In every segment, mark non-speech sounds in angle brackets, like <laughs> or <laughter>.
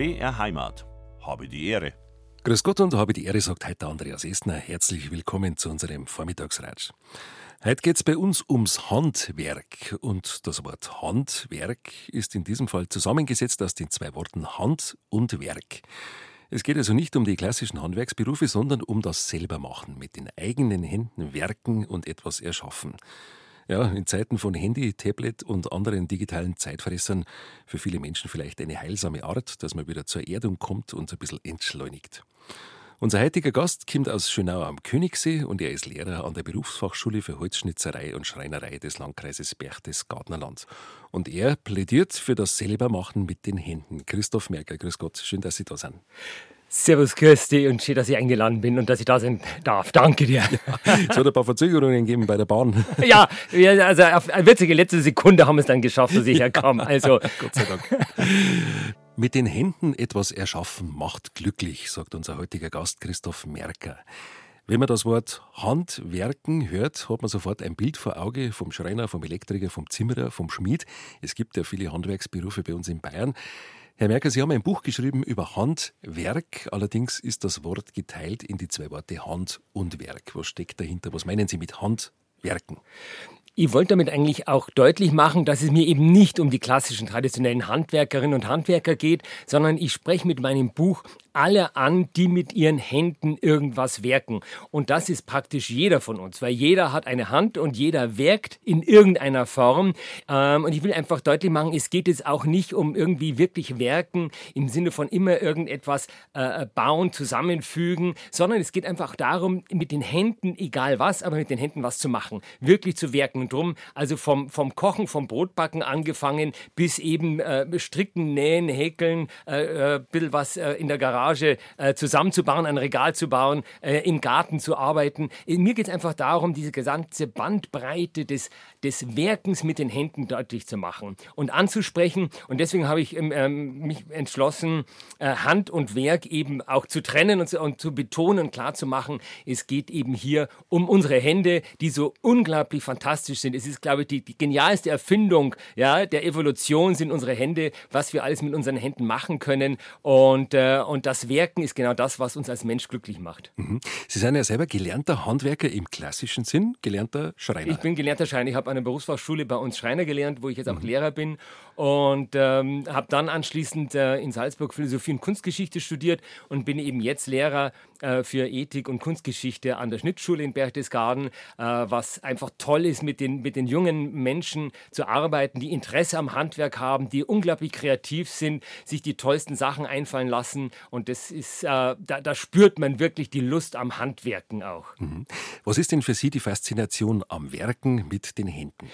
BR Heimat. Habe die Ehre. Grüß Gott und habe die Ehre, sagt heute Andreas Esner. Herzlich willkommen zu unserem Vormittagsratsch. Heute geht es bei uns ums Handwerk. Und das Wort Handwerk ist in diesem Fall zusammengesetzt aus den zwei Worten Hand und Werk. Es geht also nicht um die klassischen Handwerksberufe, sondern um das Selbermachen, mit den eigenen Händen werken und etwas erschaffen. Ja, in Zeiten von Handy, Tablet und anderen digitalen Zeitfressern für viele Menschen vielleicht eine heilsame Art, dass man wieder zur Erdung kommt und ein bisschen entschleunigt. Unser heutiger Gast kommt aus Schönau am Königssee und er ist Lehrer an der Berufsfachschule für Holzschnitzerei und Schreinerei des Landkreises Berchtesgadenerland. Und er plädiert für das Selbermachen mit den Händen. Christoph Merkel, grüß Gott, schön, dass Sie da sind. Servus, Kirsti und schön, dass ich eingeladen bin und dass ich da sein darf. Danke dir. Ja, <laughs> es hat ein paar Verzögerungen gegeben bei der Bahn. <laughs> Ja, also auf eine witzige letzte Sekunde haben wir es dann geschafft, dass ich <laughs> herkam. Also. Gott sei Dank. Mit den Händen etwas erschaffen macht glücklich, sagt unser heutiger Gast Christoph Merker. Wenn man das Wort Handwerken hört, hat man sofort ein Bild vor Auge vom Schreiner, vom Elektriker, vom Zimmerer, vom Schmied. Es gibt ja viele Handwerksberufe bei uns in Bayern. Herr Merker, Sie haben ein Buch geschrieben über Handwerk. Allerdings ist das Wort geteilt in die zwei Worte Hand und Werk. Was steckt dahinter? Was meinen Sie mit Handwerken? Ich wollte damit eigentlich auch deutlich machen, dass es mir eben nicht um die klassischen traditionellen Handwerkerinnen und Handwerker geht, sondern ich spreche mit meinem Buch alle an, die mit ihren Händen irgendwas werken. Und das ist praktisch jeder von uns, weil jeder hat eine Hand und jeder werkt in irgendeiner Form. Ähm, und ich will einfach deutlich machen, es geht jetzt auch nicht um irgendwie wirklich werken im Sinne von immer irgendetwas äh, bauen, zusammenfügen, sondern es geht einfach darum, mit den Händen, egal was, aber mit den Händen was zu machen, wirklich zu werken. Und drum, also vom, vom Kochen, vom Brotbacken angefangen bis eben äh, stricken, nähen, häkeln, äh, äh, bisschen was in der Garage Garage äh, zusammenzubauen, ein Regal zu bauen, äh, im Garten zu arbeiten. Äh, mir geht es einfach darum, diese gesamte Bandbreite des, des Werkens mit den Händen deutlich zu machen und anzusprechen. Und deswegen habe ich ähm, ähm mich entschlossen, äh, Hand und Werk eben auch zu trennen und zu, und zu betonen, klar zu machen, es geht eben hier um unsere Hände, die so unglaublich fantastisch sind. Es ist, glaube ich, die, die genialste Erfindung ja, der Evolution sind unsere Hände, was wir alles mit unseren Händen machen können. Und, äh, und das Werken ist genau das, was uns als Mensch glücklich macht. Mhm. Sie sind ja selber gelernter Handwerker im klassischen Sinn, gelernter Schreiner. Ich bin gelernter Schreiner. Ich habe an der Berufsfachschule bei uns Schreiner gelernt, wo ich jetzt auch mhm. Lehrer bin. Und ähm, habe dann anschließend äh, in Salzburg Philosophie und Kunstgeschichte studiert und bin eben jetzt Lehrer äh, für Ethik und Kunstgeschichte an der Schnittschule in Berchtesgaden, äh, was einfach toll ist, mit den, mit den jungen Menschen zu arbeiten, die Interesse am Handwerk haben, die unglaublich kreativ sind, sich die tollsten Sachen einfallen lassen. Und das ist, äh, da, da, spürt man wirklich die Lust am Handwerken auch. Mhm. Was ist denn für Sie die Faszination am Werken mit den Händen?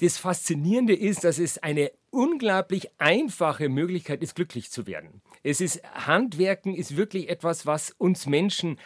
Das Faszinierende ist, dass es eine unglaublich einfache Möglichkeit ist, glücklich zu werden. Es ist Handwerken ist wirklich etwas, was uns Menschen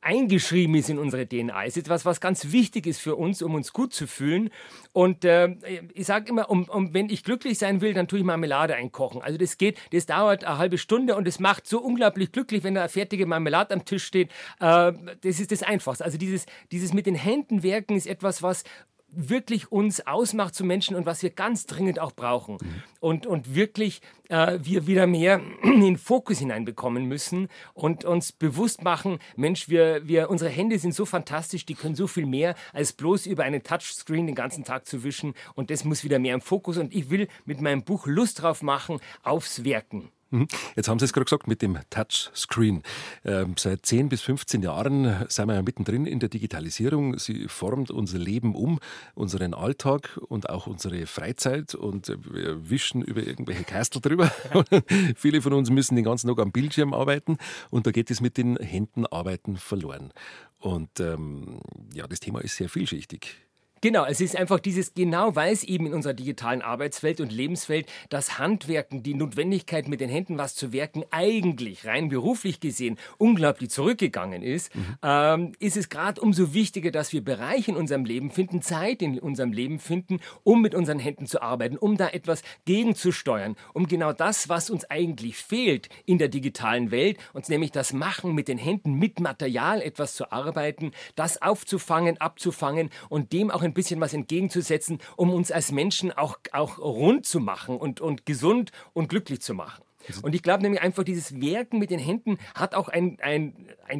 eingeschrieben ist in unsere DNA. Es ist etwas, was ganz wichtig ist für uns, um uns gut zu fühlen. Und äh, ich sage immer, um, um, wenn ich glücklich sein will, dann tue ich Marmelade einkochen. Also das geht, das dauert eine halbe Stunde und es macht so unglaublich glücklich, wenn da eine fertige Marmelade am Tisch steht. Äh, das ist das Einfachste. Also dieses, dieses mit den Händen werken ist etwas, was wirklich uns ausmacht zu Menschen und was wir ganz dringend auch brauchen. Mhm. Und, und wirklich äh, wir wieder mehr <clears throat> in den Fokus hineinbekommen müssen und uns bewusst machen, Mensch, wir, wir, unsere Hände sind so fantastisch, die können so viel mehr, als bloß über einen Touchscreen den ganzen Tag zu wischen. Und das muss wieder mehr im Fokus. Und ich will mit meinem Buch Lust drauf machen, aufs Werken. Mhm. Jetzt haben Sie es gerade gesagt mit dem Touchscreen. Ähm, seit 10 bis 15 Jahren sind wir ja mittendrin in der Digitalisierung. Sie formt unser Leben um, unseren Alltag und auch unsere Freizeit und wir wischen über irgendwelche Kastel drüber. <laughs> Viele von uns müssen den ganzen Tag am Bildschirm arbeiten und da geht es mit den Händen arbeiten verloren. Und ähm, ja, das Thema ist sehr vielschichtig. Genau, es ist einfach dieses, genau weil es eben in unserer digitalen Arbeitswelt und Lebenswelt das Handwerken, die Notwendigkeit mit den Händen was zu werken, eigentlich rein beruflich gesehen unglaublich zurückgegangen ist, mhm. ähm, ist es gerade umso wichtiger, dass wir Bereiche in unserem Leben finden, Zeit in unserem Leben finden, um mit unseren Händen zu arbeiten, um da etwas gegenzusteuern, um genau das, was uns eigentlich fehlt in der digitalen Welt, uns nämlich das Machen mit den Händen, mit Material etwas zu arbeiten, das aufzufangen, abzufangen und dem auch ein bisschen was entgegenzusetzen, um uns als Menschen auch, auch rund zu machen und, und gesund und glücklich zu machen. Und ich glaube nämlich einfach, dieses Werken mit den Händen hat auch ein, ein,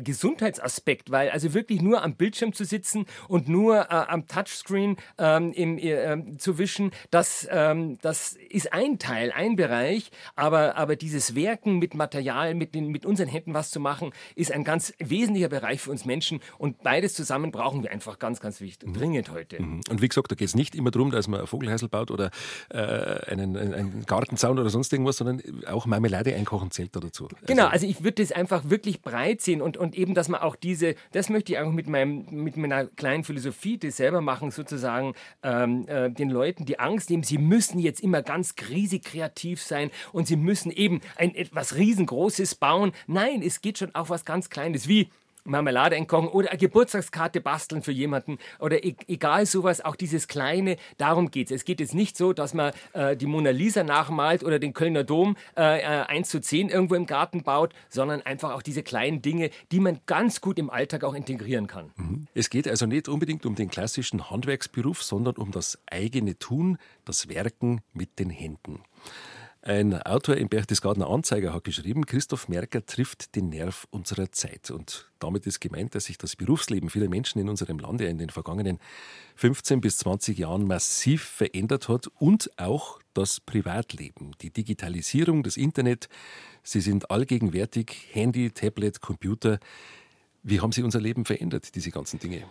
Gesundheitsaspekt, weil also wirklich nur am Bildschirm zu sitzen und nur äh, am Touchscreen ähm, im, äh, zu wischen, das, ähm, das ist ein Teil, ein Bereich, aber, aber dieses Werken mit Material, mit, den, mit unseren Händen was zu machen, ist ein ganz wesentlicher Bereich für uns Menschen und beides zusammen brauchen wir einfach ganz, ganz wichtig, mhm. dringend heute. Mhm. Und wie gesagt, da geht es nicht immer darum, dass man ein Vogelhäusl baut oder äh, einen, einen Gartenzaun oder sonst irgendwas, sondern auch Marmelade einkochen zählt da dazu. Genau, also, also ich würde das einfach wirklich breit sehen und, und eben, dass man auch diese, das möchte ich auch mit, meinem, mit meiner kleinen Philosophie, das selber machen, sozusagen ähm, äh, den Leuten die Angst nehmen, sie müssen jetzt immer ganz riesig kreativ sein und sie müssen eben ein etwas riesengroßes bauen. Nein, es geht schon auch was ganz Kleines, wie Marmelade entkochen oder eine Geburtstagskarte basteln für jemanden oder e egal sowas, auch dieses Kleine, darum geht es. Es geht jetzt nicht so, dass man äh, die Mona Lisa nachmalt oder den Kölner Dom äh, 1 äh, zu 10 irgendwo im Garten baut, sondern einfach auch diese kleinen Dinge, die man ganz gut im Alltag auch integrieren kann. Mhm. Es geht also nicht unbedingt um den klassischen Handwerksberuf, sondern um das eigene Tun, das Werken mit den Händen. Ein Autor im Berchtesgadener Anzeiger hat geschrieben, Christoph Merker trifft den Nerv unserer Zeit. Und damit ist gemeint, dass sich das Berufsleben vieler Menschen in unserem Lande in den vergangenen 15 bis 20 Jahren massiv verändert hat und auch das Privatleben. Die Digitalisierung, das Internet, sie sind allgegenwärtig, Handy, Tablet, Computer. Wie haben sie unser Leben verändert, diese ganzen Dinge?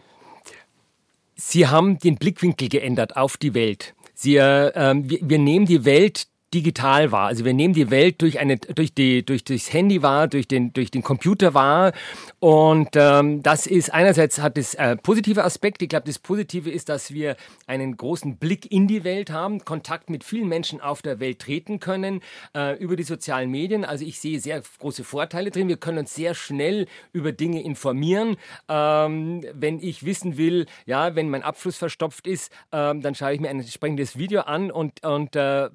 Sie haben den Blickwinkel geändert auf die Welt. Sie, äh, wir, wir nehmen die Welt digital wahr. Also wir nehmen die Welt durch eine, durch die, durch das Handy wahr, durch den, durch den Computer wahr. Und ähm, das ist einerseits hat es äh, positive Aspekte. Ich glaube, das Positive ist, dass wir einen großen Blick in die Welt haben, Kontakt mit vielen Menschen auf der Welt treten können äh, über die sozialen Medien. Also ich sehe sehr große Vorteile drin. Wir können uns sehr schnell über Dinge informieren. Ähm, wenn ich wissen will, ja, wenn mein Abfluss verstopft ist, ähm, dann schaue ich mir ein entsprechendes Video an und und äh,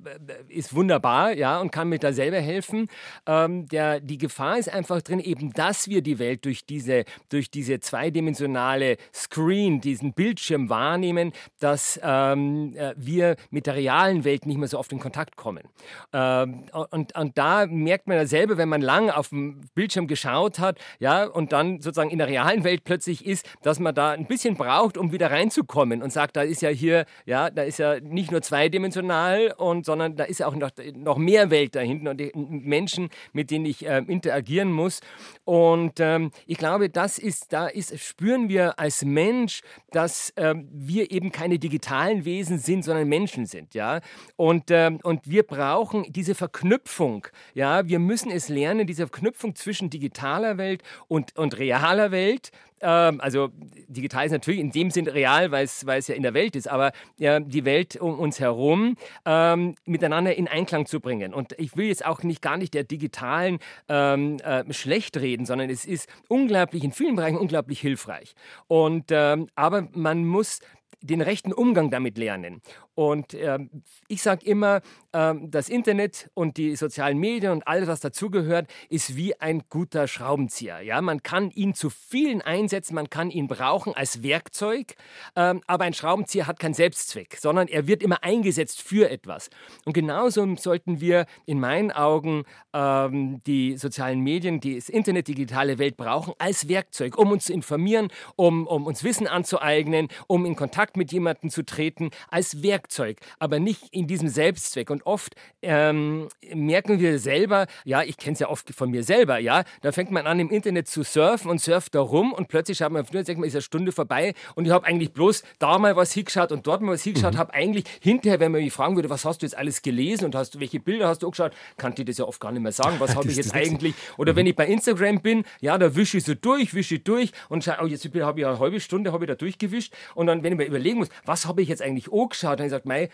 ist wunderbar, ja, und kann mir da selber helfen. Ähm, der, die Gefahr ist einfach drin, eben, dass wir die Welt durch diese, durch diese zweidimensionale Screen, diesen Bildschirm wahrnehmen, dass ähm, äh, wir mit der realen Welt nicht mehr so oft in Kontakt kommen. Ähm, und, und da merkt man selber, wenn man lang auf dem Bildschirm geschaut hat, ja, und dann sozusagen in der realen Welt plötzlich ist, dass man da ein bisschen braucht, um wieder reinzukommen und sagt, da ist ja hier, ja, da ist ja nicht nur zweidimensional und sondern da ist ja auch auch noch, noch mehr Welt da hinten und Menschen, mit denen ich äh, interagieren muss. Und ähm, ich glaube, das ist, da ist, spüren wir als Mensch, dass ähm, wir eben keine digitalen Wesen sind, sondern Menschen sind, ja. Und, ähm, und wir brauchen diese Verknüpfung, ja. Wir müssen es lernen, diese Verknüpfung zwischen digitaler Welt und, und realer Welt, ähm, also digital ist natürlich in dem Sinn real, weil es, ja in der Welt ist, aber ja, die Welt um uns herum ähm, miteinander in Einklang zu bringen. Und ich will jetzt auch nicht gar nicht der digitalen ähm, äh, schlecht reden, sondern es ist unglaublich, in vielen Bereichen unglaublich hilfreich. Und, ähm, aber man muss den rechten Umgang damit lernen. Und ähm, ich sage immer, ähm, das Internet und die sozialen Medien und alles, was dazugehört, ist wie ein guter Schraubenzieher. Ja? Man kann ihn zu vielen einsetzen, man kann ihn brauchen als Werkzeug, ähm, aber ein Schraubenzieher hat keinen Selbstzweck, sondern er wird immer eingesetzt für etwas. Und genauso sollten wir in meinen Augen ähm, die sozialen Medien, die das Internet, die digitale Welt brauchen, als Werkzeug, um uns zu informieren, um, um uns Wissen anzueignen, um in Kontakt mit jemandem zu treten, als Werkzeug. Aber nicht in diesem Selbstzweck. Und oft ähm, merken wir selber, ja, ich kenne es ja oft von mir selber, ja, da fängt man an im Internet zu surfen und surft da rum und plötzlich schaut man, sagt man, ist eine Stunde vorbei und ich habe eigentlich bloß da mal was hingeschaut und dort mal was hingeschaut, mhm. habe eigentlich hinterher, wenn man mich fragen würde, was hast du jetzt alles gelesen und hast, welche Bilder hast du angeschaut, kann ich das ja oft gar nicht mehr sagen, was <laughs> habe ich jetzt eigentlich, oder mhm. wenn ich bei Instagram bin, ja, da wische ich so durch, wische ich durch und schaue, oh, jetzt habe ich eine halbe Stunde, habe ich da durchgewischt und dann, wenn ich mir überlegen muss, was habe ich jetzt eigentlich angeschaut, dann gesagt, mei,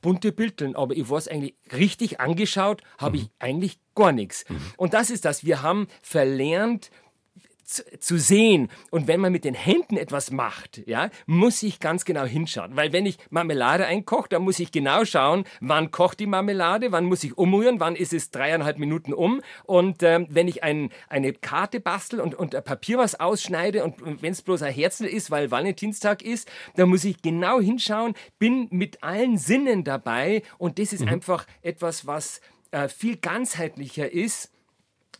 bunte Bildchen, aber ich weiß eigentlich richtig angeschaut, habe mhm. ich eigentlich gar nichts. Mhm. Und das ist das, wir haben verlernt, zu sehen. Und wenn man mit den Händen etwas macht, ja, muss ich ganz genau hinschauen. Weil wenn ich Marmelade einkoche, dann muss ich genau schauen, wann kocht die Marmelade, wann muss ich umrühren, wann ist es dreieinhalb Minuten um. Und ähm, wenn ich ein, eine Karte bastel und, und Papier was ausschneide und wenn es bloß ein Herzl ist, weil Valentinstag ist, dann muss ich genau hinschauen, bin mit allen Sinnen dabei und das ist mhm. einfach etwas, was äh, viel ganzheitlicher ist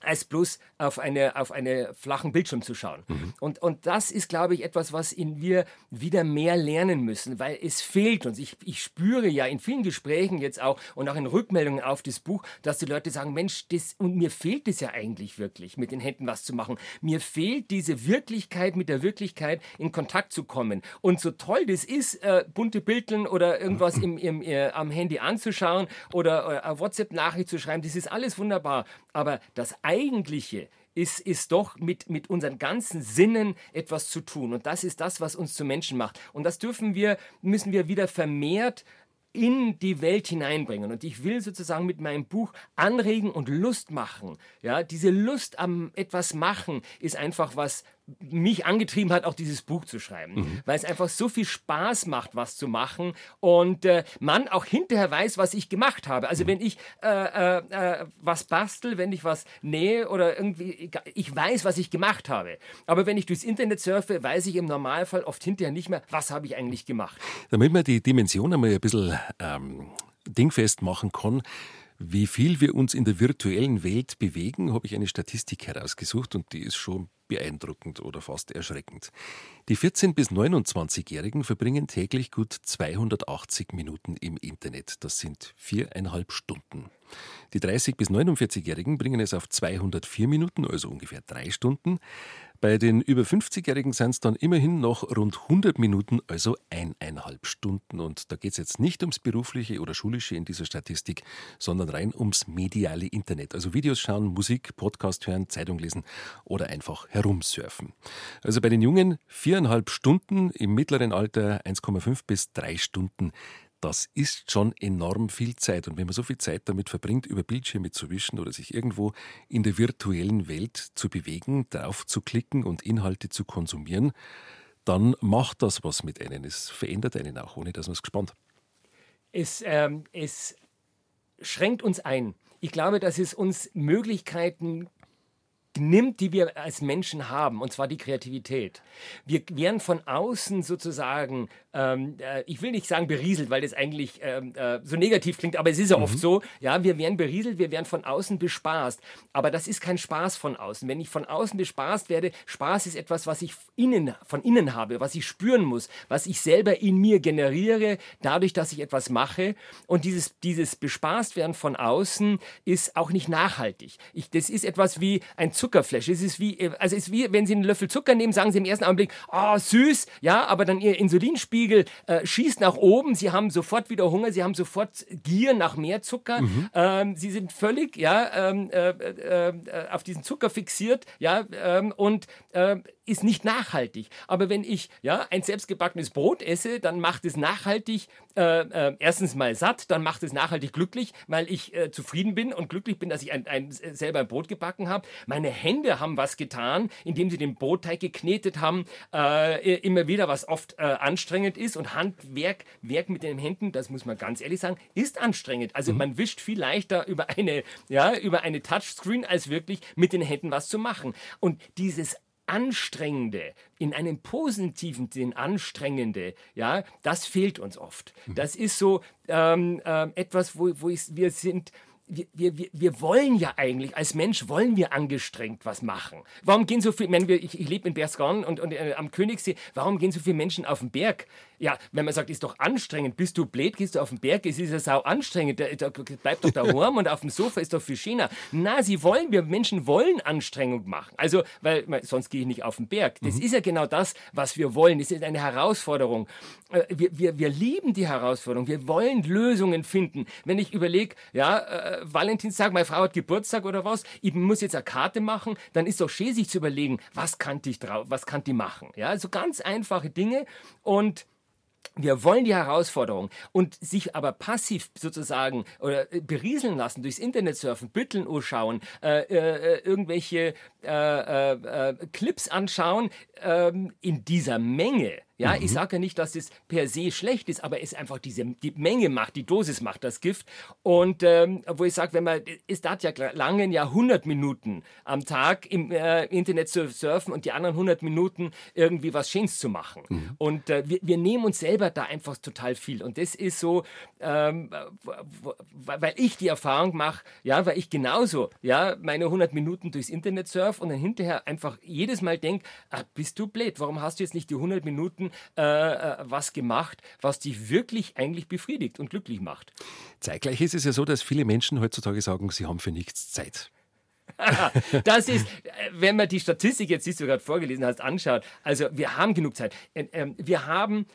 als bloß auf eine auf eine flachen Bildschirm zu schauen. Mhm. Und, und das ist, glaube ich, etwas, was in wir wieder mehr lernen müssen, weil es fehlt uns. Ich, ich spüre ja in vielen Gesprächen jetzt auch und auch in Rückmeldungen auf das Buch, dass die Leute sagen, Mensch, das, und mir fehlt es ja eigentlich wirklich, mit den Händen was zu machen. Mir fehlt diese Wirklichkeit, mit der Wirklichkeit in Kontakt zu kommen. Und so toll das ist, äh, bunte Bildchen oder irgendwas im, im, äh, am Handy anzuschauen oder äh, WhatsApp-Nachricht zu schreiben, das ist alles wunderbar. Aber das Eigentliche ist, ist doch mit, mit unseren ganzen Sinnen etwas zu tun. Und das ist das, was uns zu Menschen macht. Und das dürfen wir, müssen wir wieder vermehrt in die Welt hineinbringen. Und ich will sozusagen mit meinem Buch anregen und Lust machen. Ja, diese Lust am etwas machen ist einfach was mich angetrieben hat, auch dieses Buch zu schreiben, mhm. weil es einfach so viel Spaß macht, was zu machen und äh, man auch hinterher weiß, was ich gemacht habe. Also mhm. wenn ich äh, äh, äh, was bastel, wenn ich was nähe oder irgendwie, ich weiß, was ich gemacht habe. Aber wenn ich durchs Internet surfe, weiß ich im Normalfall oft hinterher nicht mehr, was habe ich eigentlich gemacht. Damit man die Dimension einmal ein bisschen ähm, dingfest machen kann, wie viel wir uns in der virtuellen Welt bewegen, habe ich eine Statistik herausgesucht und die ist schon beeindruckend oder fast erschreckend. Die 14- bis 29-Jährigen verbringen täglich gut 280 Minuten im Internet. Das sind viereinhalb Stunden. Die 30- bis 49-Jährigen bringen es auf 204 Minuten, also ungefähr drei Stunden. Bei den über 50-Jährigen sind es dann immerhin noch rund 100 Minuten, also eineinhalb Stunden. Und da geht es jetzt nicht ums berufliche oder schulische in dieser Statistik, sondern rein ums mediale Internet. Also Videos schauen, Musik, Podcast hören, Zeitung lesen oder einfach herumsurfen. Also bei den Jungen viereinhalb Stunden, im mittleren Alter 1,5 bis drei Stunden das ist schon enorm viel Zeit. Und wenn man so viel Zeit damit verbringt, über Bildschirme zu wischen oder sich irgendwo in der virtuellen Welt zu bewegen, drauf zu klicken und Inhalte zu konsumieren, dann macht das was mit einem. Es verändert einen auch, ohne dass man es gespannt. Es, ähm, es schränkt uns ein. Ich glaube, dass es uns Möglichkeiten nimmt, die wir als Menschen haben, und zwar die Kreativität. Wir werden von außen sozusagen, ähm, äh, ich will nicht sagen berieselt, weil das eigentlich ähm, äh, so negativ klingt, aber es ist ja mhm. oft so, ja, wir werden berieselt, wir werden von außen bespaßt, aber das ist kein Spaß von außen. Wenn ich von außen bespaßt werde, Spaß ist etwas, was ich innen, von innen habe, was ich spüren muss, was ich selber in mir generiere, dadurch, dass ich etwas mache und dieses, dieses bespaßt werden von außen ist auch nicht nachhaltig. Ich, das ist etwas wie ein Zuckerflash. Es ist wie, also es ist wie, wenn Sie einen Löffel Zucker nehmen, sagen Sie im ersten Augenblick, ah, oh, süß, ja, aber dann Ihr Insulinspiegel äh, schießt nach oben, Sie haben sofort wieder Hunger, Sie haben sofort Gier nach mehr Zucker, mhm. ähm, Sie sind völlig, ja, ähm, äh, äh, äh auf diesen Zucker fixiert, ja, ähm, und äh, ist nicht nachhaltig. Aber wenn ich ja ein selbstgebackenes Brot esse, dann macht es nachhaltig äh, erstens mal satt, dann macht es nachhaltig glücklich, weil ich zufrieden bin und glücklich bin, dass ich ein, ein, selber ein Brot gebacken habe. Meine Hände haben was getan, indem sie den Brotteig geknetet haben, immer wieder, was oft äh, anstrengend ist. Und Handwerk, Werk mit den Händen, das muss man ganz ehrlich sagen, ist anstrengend. Also mhm. man wischt viel leichter über eine, ja, über eine Touchscreen, als wirklich mit den Händen was zu machen. Und dieses Anstrengende, in einem positiven Sinn Anstrengende, ja, das fehlt uns oft. Mhm. Das ist so ähm, äh, etwas, wo, wo ich, wir sind, wir, wir, wir wollen ja eigentlich, als Mensch wollen wir angestrengt was machen. Warum gehen so viele, ich, ich lebe in Bergsgarn und, und äh, am Königssee, warum gehen so viele Menschen auf den Berg? Ja, wenn man sagt, ist doch anstrengend, bist du blöd, gehst du auf den Berg, es ist ja sau anstrengend, da, da bleibt doch daheim <laughs> und auf dem Sofa ist doch viel schöner. Na, sie wollen, wir Menschen wollen Anstrengung machen. Also, weil sonst gehe ich nicht auf den Berg. Das mhm. ist ja genau das, was wir wollen. Das ist eine Herausforderung. Äh, wir, wir, wir lieben die Herausforderung. Wir wollen Lösungen finden. Wenn ich überlege, ja, äh, Valentinstag, meine Frau hat Geburtstag oder was, ich muss jetzt eine Karte machen, dann ist doch schön, sich zu überlegen, was kann ich drauf, was kann die machen. Ja, also ganz einfache Dinge und wir wollen die Herausforderung und sich aber passiv sozusagen oder äh, berieseln lassen durchs Internet surfen, Bütteln schauen, äh, äh, irgendwelche äh, äh, äh, Clips anschauen, ähm, in dieser Menge Ja, mhm. ich sage ja nicht, dass es per se schlecht ist, aber es einfach diese die Menge macht, die Dosis macht das Gift. Und ähm, wo ich sage, wenn man, es dauert ja lange ja 100 Minuten am Tag im äh, Internet zu surfen und die anderen 100 Minuten irgendwie was Schönes zu machen. Mhm. Und äh, wir, wir nehmen uns selber da einfach total viel. Und das ist so, ähm, weil ich die Erfahrung mache, ja, weil ich genauso, ja, meine 100 Minuten durchs Internet surf und dann hinterher einfach jedes Mal denke, ah, bist du blöd, warum hast du jetzt nicht die 100 Minuten äh, äh, was gemacht, was dich wirklich eigentlich befriedigt und glücklich macht. Zeitgleich ist es ja so, dass viele Menschen heutzutage sagen, sie haben für nichts Zeit. <laughs> das ist, äh, wenn man die Statistik jetzt, die du gerade vorgelesen hast, anschaut, also wir haben genug Zeit. Ähm, wir haben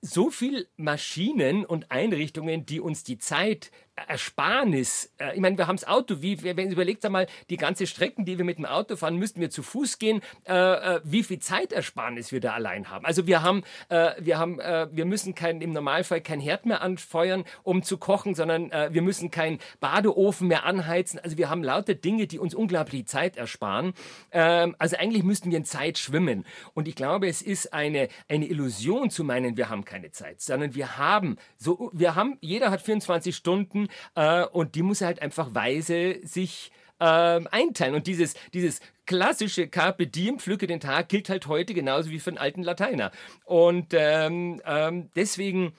so viel Maschinen und Einrichtungen, die uns die Zeit Ersparnis, äh, ich meine, wir haben das Auto, wie, wenn überlegt einmal, die ganze Strecken, die wir mit dem Auto fahren, müssten wir zu Fuß gehen, äh, äh, wie viel Zeitersparnis wir da allein haben. Also wir haben, äh, wir haben, äh, wir müssen kein, im Normalfall kein Herd mehr anfeuern, um zu kochen, sondern äh, wir müssen keinen Badeofen mehr anheizen. Also wir haben lauter Dinge, die uns unglaublich Zeit ersparen. Ähm, also eigentlich müssten wir in Zeit schwimmen. Und ich glaube, es ist eine, eine Illusion zu meinen, wir haben keine Zeit, sondern wir haben, so, wir haben, jeder hat 24 Stunden, äh, und die muss er halt einfach weise sich äh, einteilen. Und dieses, dieses klassische Carpe Diem, pflücke den Tag, gilt halt heute genauso wie für einen alten Lateiner. Und ähm, ähm, deswegen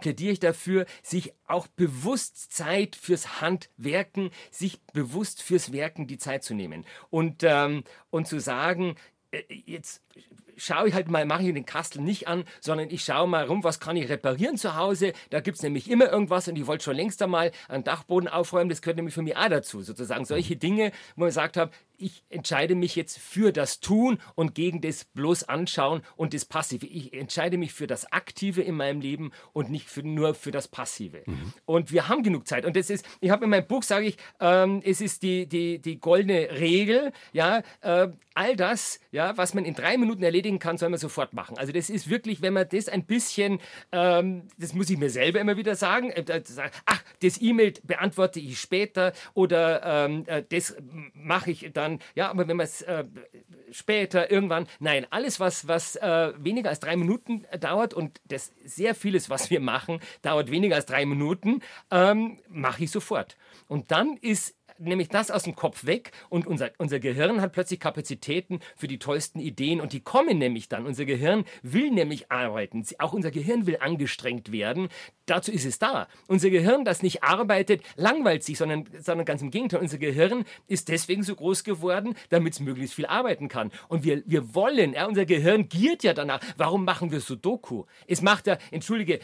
plädiere ich dafür, sich auch bewusst Zeit fürs Handwerken, sich bewusst fürs Werken die Zeit zu nehmen und, ähm, und zu sagen, äh, jetzt schaue ich halt mal, mache ich den Kastel nicht an, sondern ich schaue mal rum, was kann ich reparieren zu Hause. Da gibt es nämlich immer irgendwas und ich wollte schon längst einmal einen Dachboden aufräumen, das gehört nämlich für mich auch dazu. Sozusagen solche Dinge, wo ich gesagt habe, ich entscheide mich jetzt für das Tun und gegen das bloß Anschauen und das Passive. Ich entscheide mich für das Aktive in meinem Leben und nicht für, nur für das Passive. Mhm. Und wir haben genug Zeit. Und das ist, ich habe in meinem Buch, sage ich, ähm, es ist die, die, die goldene Regel, ja, äh, all das, ja, was man in drei Minuten erledigen kann, soll man sofort machen. Also das ist wirklich, wenn man das ein bisschen, ähm, das muss ich mir selber immer wieder sagen, äh, ach, das E-Mail beantworte ich später oder ähm, äh, das mache ich dann, ja, aber wenn man es äh, später, irgendwann, nein, alles, was, was äh, weniger als drei Minuten dauert und das sehr vieles, was wir machen, dauert weniger als drei Minuten, ähm, mache ich sofort. Und dann ist nämlich das aus dem Kopf weg und unser, unser Gehirn hat plötzlich Kapazitäten für die tollsten Ideen und die kommen nämlich dann. Unser Gehirn will nämlich arbeiten. Auch unser Gehirn will angestrengt werden. Dazu ist es da. Unser Gehirn, das nicht arbeitet, langweilt sich, sondern, sondern ganz im Gegenteil. Unser Gehirn ist deswegen so groß geworden, damit es möglichst viel arbeiten kann. Und wir, wir wollen, ja, unser Gehirn giert ja danach. Warum machen wir Sudoku? Es macht ja, entschuldige,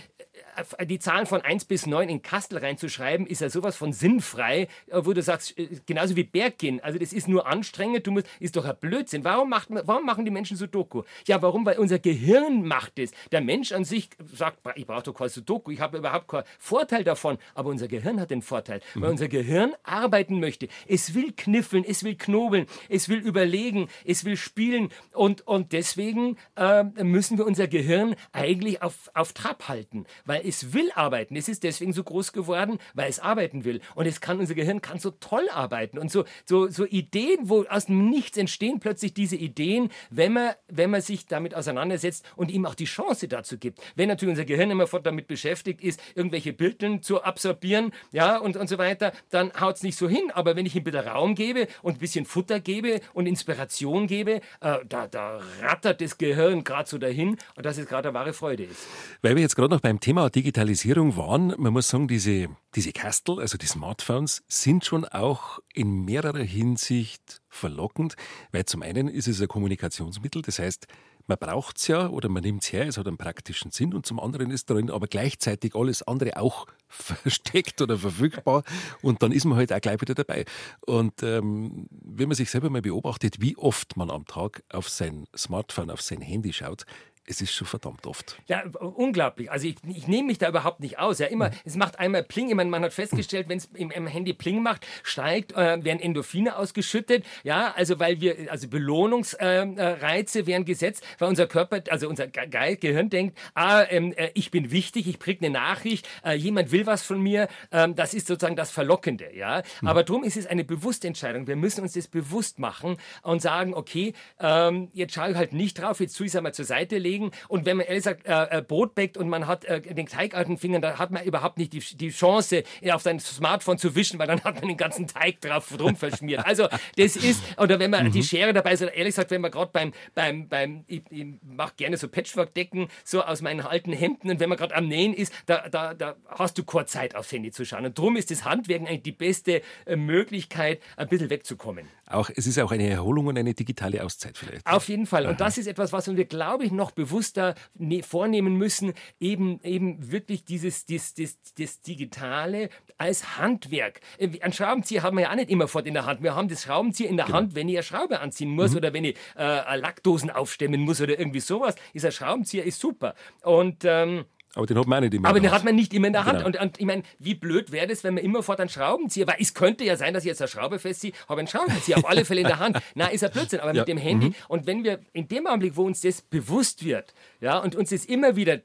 die Zahlen von 1 bis 9 in Kastel reinzuschreiben, ist ja sowas von sinnfrei, äh, wo du sagst, äh, genauso wie Berggehen. Also das ist nur anstrengend, du musst, ist doch ein Blödsinn. Warum, macht, warum machen die Menschen Sudoku? Ja, warum? Weil unser Gehirn macht es. Der Mensch an sich sagt, ich brauche doch kein Sudoku, ich habe überhaupt keinen Vorteil davon. Aber unser Gehirn hat den Vorteil, mhm. weil unser Gehirn arbeiten möchte. Es will kniffeln, es will knobeln, es will überlegen, es will spielen. Und, und deswegen äh, müssen wir unser Gehirn eigentlich auf, auf Trab halten, weil es will arbeiten. Es ist deswegen so groß geworden, weil es arbeiten will. Und es kann, unser Gehirn kann so toll arbeiten. Und so, so, so Ideen, wo aus dem Nichts entstehen plötzlich diese Ideen, wenn man, wenn man sich damit auseinandersetzt und ihm auch die Chance dazu gibt. Wenn natürlich unser Gehirn immer damit beschäftigt ist, irgendwelche Bilder zu absorbieren, ja, und, und so weiter, dann haut es nicht so hin. Aber wenn ich ihm bitte Raum gebe und ein bisschen Futter gebe und Inspiration gebe, äh, da, da rattert das Gehirn gerade so dahin und das ist gerade eine wahre Freude ist. Weil wir jetzt gerade noch beim Thema Digitalisierung waren, man muss sagen, diese, diese Kastel, also die Smartphones, sind schon auch in mehrerer Hinsicht verlockend, weil zum einen ist es ein Kommunikationsmittel, das heißt, man braucht es ja oder man nimmt es her, es hat einen praktischen Sinn und zum anderen ist darin aber gleichzeitig alles andere auch <laughs> versteckt oder verfügbar und dann ist man halt auch gleich wieder dabei. Und ähm, wenn man sich selber mal beobachtet, wie oft man am Tag auf sein Smartphone, auf sein Handy schaut, es ist schon verdammt oft. Ja, unglaublich. Also ich, ich nehme mich da überhaupt nicht aus. Ja, immer, mhm. es macht einmal Pling. Ich meine, man hat festgestellt, wenn es im, im, Handy Pling macht, steigt, äh, werden Endorphine ausgeschüttet. Ja, also weil wir, also Belohnungsreize äh, werden gesetzt, weil unser Körper, also unser Ge Gehirn denkt, ah, ähm, äh, ich bin wichtig, ich kriege eine Nachricht, äh, jemand will was von mir. Ähm, das ist sozusagen das Verlockende. Ja, mhm. aber darum ist es eine bewusste Entscheidung. Wir müssen uns das bewusst machen und sagen, okay, ähm, jetzt schaue ich halt nicht drauf, jetzt tue ich es einmal zur Seite legen loslegen. Und wenn man ehrlich sagt, äh, äh Brot backt und man hat äh, den Teig auf den Fingern, da hat man überhaupt nicht die, die Chance, auf sein Smartphone zu wischen, weil dann hat man den ganzen Teig drauf drum verschmiert. Also das ist, oder wenn man mhm. die Schere dabei ist, ehrlich gesagt, wenn man gerade beim, beim, beim, ich, ich mache gerne so Patchwork-Decken, so aus meinen alten Hemden und wenn man gerade am Nähen ist, da, da, da hast du kurz Zeit aufs Handy zu schauen. Und darum ist das Handwerken eigentlich die beste äh, Möglichkeit, ein bisschen wegzukommen. Auch, es ist auch eine Erholung und eine digitale Auszeit vielleicht. Auf jeden Fall. Und das ist etwas, was wir, glaube ich, noch bewusster ne vornehmen müssen, eben, eben wirklich dieses, dieses, dieses, das Digitale als Handwerk. Äh, ein Schraubenzieher haben wir ja auch nicht immer fort in der Hand. Wir haben das Schraubenzieher in der genau. Hand, wenn ich eine Schraube anziehen muss mhm. oder wenn ich äh, Lackdosen aufstemmen muss oder irgendwie sowas. Dieser Schraubenzieher ist super. Und ähm, aber den hat man nicht immer Aber den hat man nicht immer in der Hand. Genau. Und, und, ich meine, wie blöd wäre das, wenn man immer fort einen Schraubenzieher, weil es könnte ja sein, dass ich jetzt eine Schraube festziehe, habe einen Schraubenzieher auf alle Fälle in der Hand. <laughs> Na, ist ja Blödsinn. Aber ja. mit dem Handy. Mhm. Und wenn wir in dem Augenblick, wo uns das bewusst wird, ja, und uns das immer wieder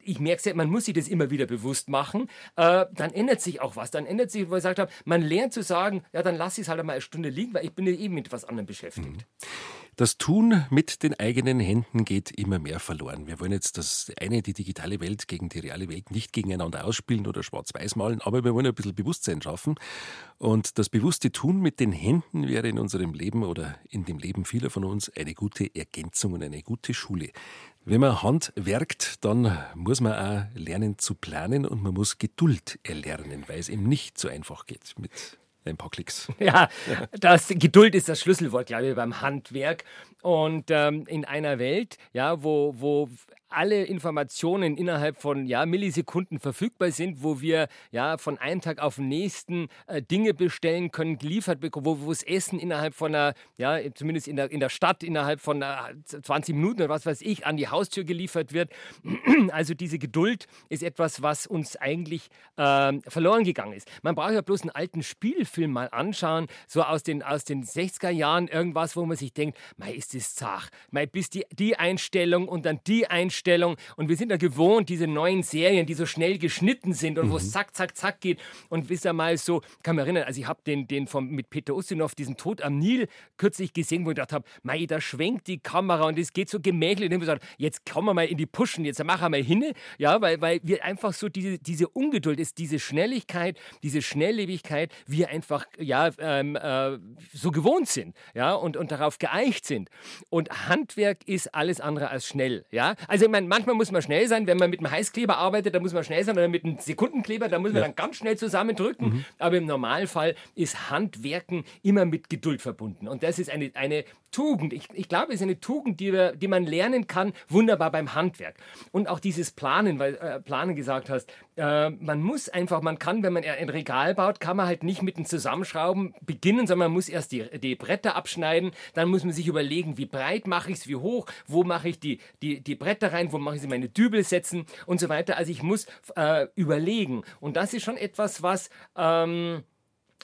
ich merke es ja, man muss sich das immer wieder bewusst machen, äh, dann ändert sich auch was. Dann ändert sich, wo ich gesagt habe, man lernt zu sagen, ja, dann lasse ich es halt einmal eine Stunde liegen, weil ich bin ja eben mit was anderem beschäftigt. Mhm. Das Tun mit den eigenen Händen geht immer mehr verloren. Wir wollen jetzt das eine, die digitale Welt gegen die reale Welt nicht gegeneinander ausspielen oder schwarz-weiß malen, aber wir wollen ein bisschen Bewusstsein schaffen. Und das bewusste Tun mit den Händen wäre in unserem Leben oder in dem Leben vieler von uns eine gute Ergänzung und eine gute Schule. Wenn man Hand werkt, dann muss man auch lernen zu planen und man muss Geduld erlernen, weil es eben nicht so einfach geht mit ein paar Klicks. <laughs> Ja, das Geduld ist das Schlüsselwort, glaube ich, beim Handwerk. Und ähm, in einer Welt, ja, wo, wo alle Informationen innerhalb von ja, Millisekunden verfügbar sind, wo wir ja von einem Tag auf den nächsten äh, Dinge bestellen können, geliefert bekommen, wo, das Essen innerhalb von einer, ja, zumindest in der, in der Stadt innerhalb von äh, 20 Minuten oder was weiß ich, an die Haustür geliefert wird. <clears throat> Also diese Geduld ist etwas, was uns eigentlich äh, verloren gegangen ist. Man braucht ja bloß einen alten Spielfilm mal anschauen, so aus den, aus den 60er Jahren, irgendwas, wo man sich denkt, mei, ist das zach, mei, bis die, die Einstellung und dann die Einstellung Einstellung. Und wir sind ja gewohnt, diese neuen Serien, die so schnell geschnitten sind und mhm. wo es zack, zack, zack geht. Und wisst ihr mal so, kann mich erinnern, also ich habe den, den vom, mit Peter Ustinov, diesen Tod am Nil, kürzlich gesehen, wo ich gedacht habe, mei, da schwenkt die Kamera und es geht so gemächlich. Und ich gesagt, jetzt kommen wir mal in die Pushen, jetzt machen wir mal hin. Ja, weil, weil wir einfach so diese, diese Ungeduld ist, diese Schnelligkeit, diese Schnelllebigkeit, wir einfach ja, ähm, äh, so gewohnt sind ja, und, und darauf geeicht sind. Und Handwerk ist alles andere als schnell. Ja? Also ich meine, manchmal muss man schnell sein, wenn man mit einem Heißkleber arbeitet, da muss man schnell sein oder mit einem Sekundenkleber, da muss man ja. dann ganz schnell zusammendrücken. Mhm. Aber im Normalfall ist Handwerken immer mit Geduld verbunden. Und das ist eine, eine Tugend. Ich, ich glaube, es ist eine Tugend, die, wir, die man lernen kann, wunderbar beim Handwerk. Und auch dieses Planen, weil äh, Planen gesagt hast, äh, man muss einfach, man kann, wenn man ein Regal baut, kann man halt nicht mit dem Zusammenschrauben beginnen, sondern man muss erst die, die Bretter abschneiden, dann muss man sich überlegen, wie breit mache ich es, wie hoch, wo mache ich die, die, die Bretter rein, wo mache ich meine Dübel setzen und so weiter. Also ich muss äh, überlegen. Und das ist schon etwas, was... Ähm,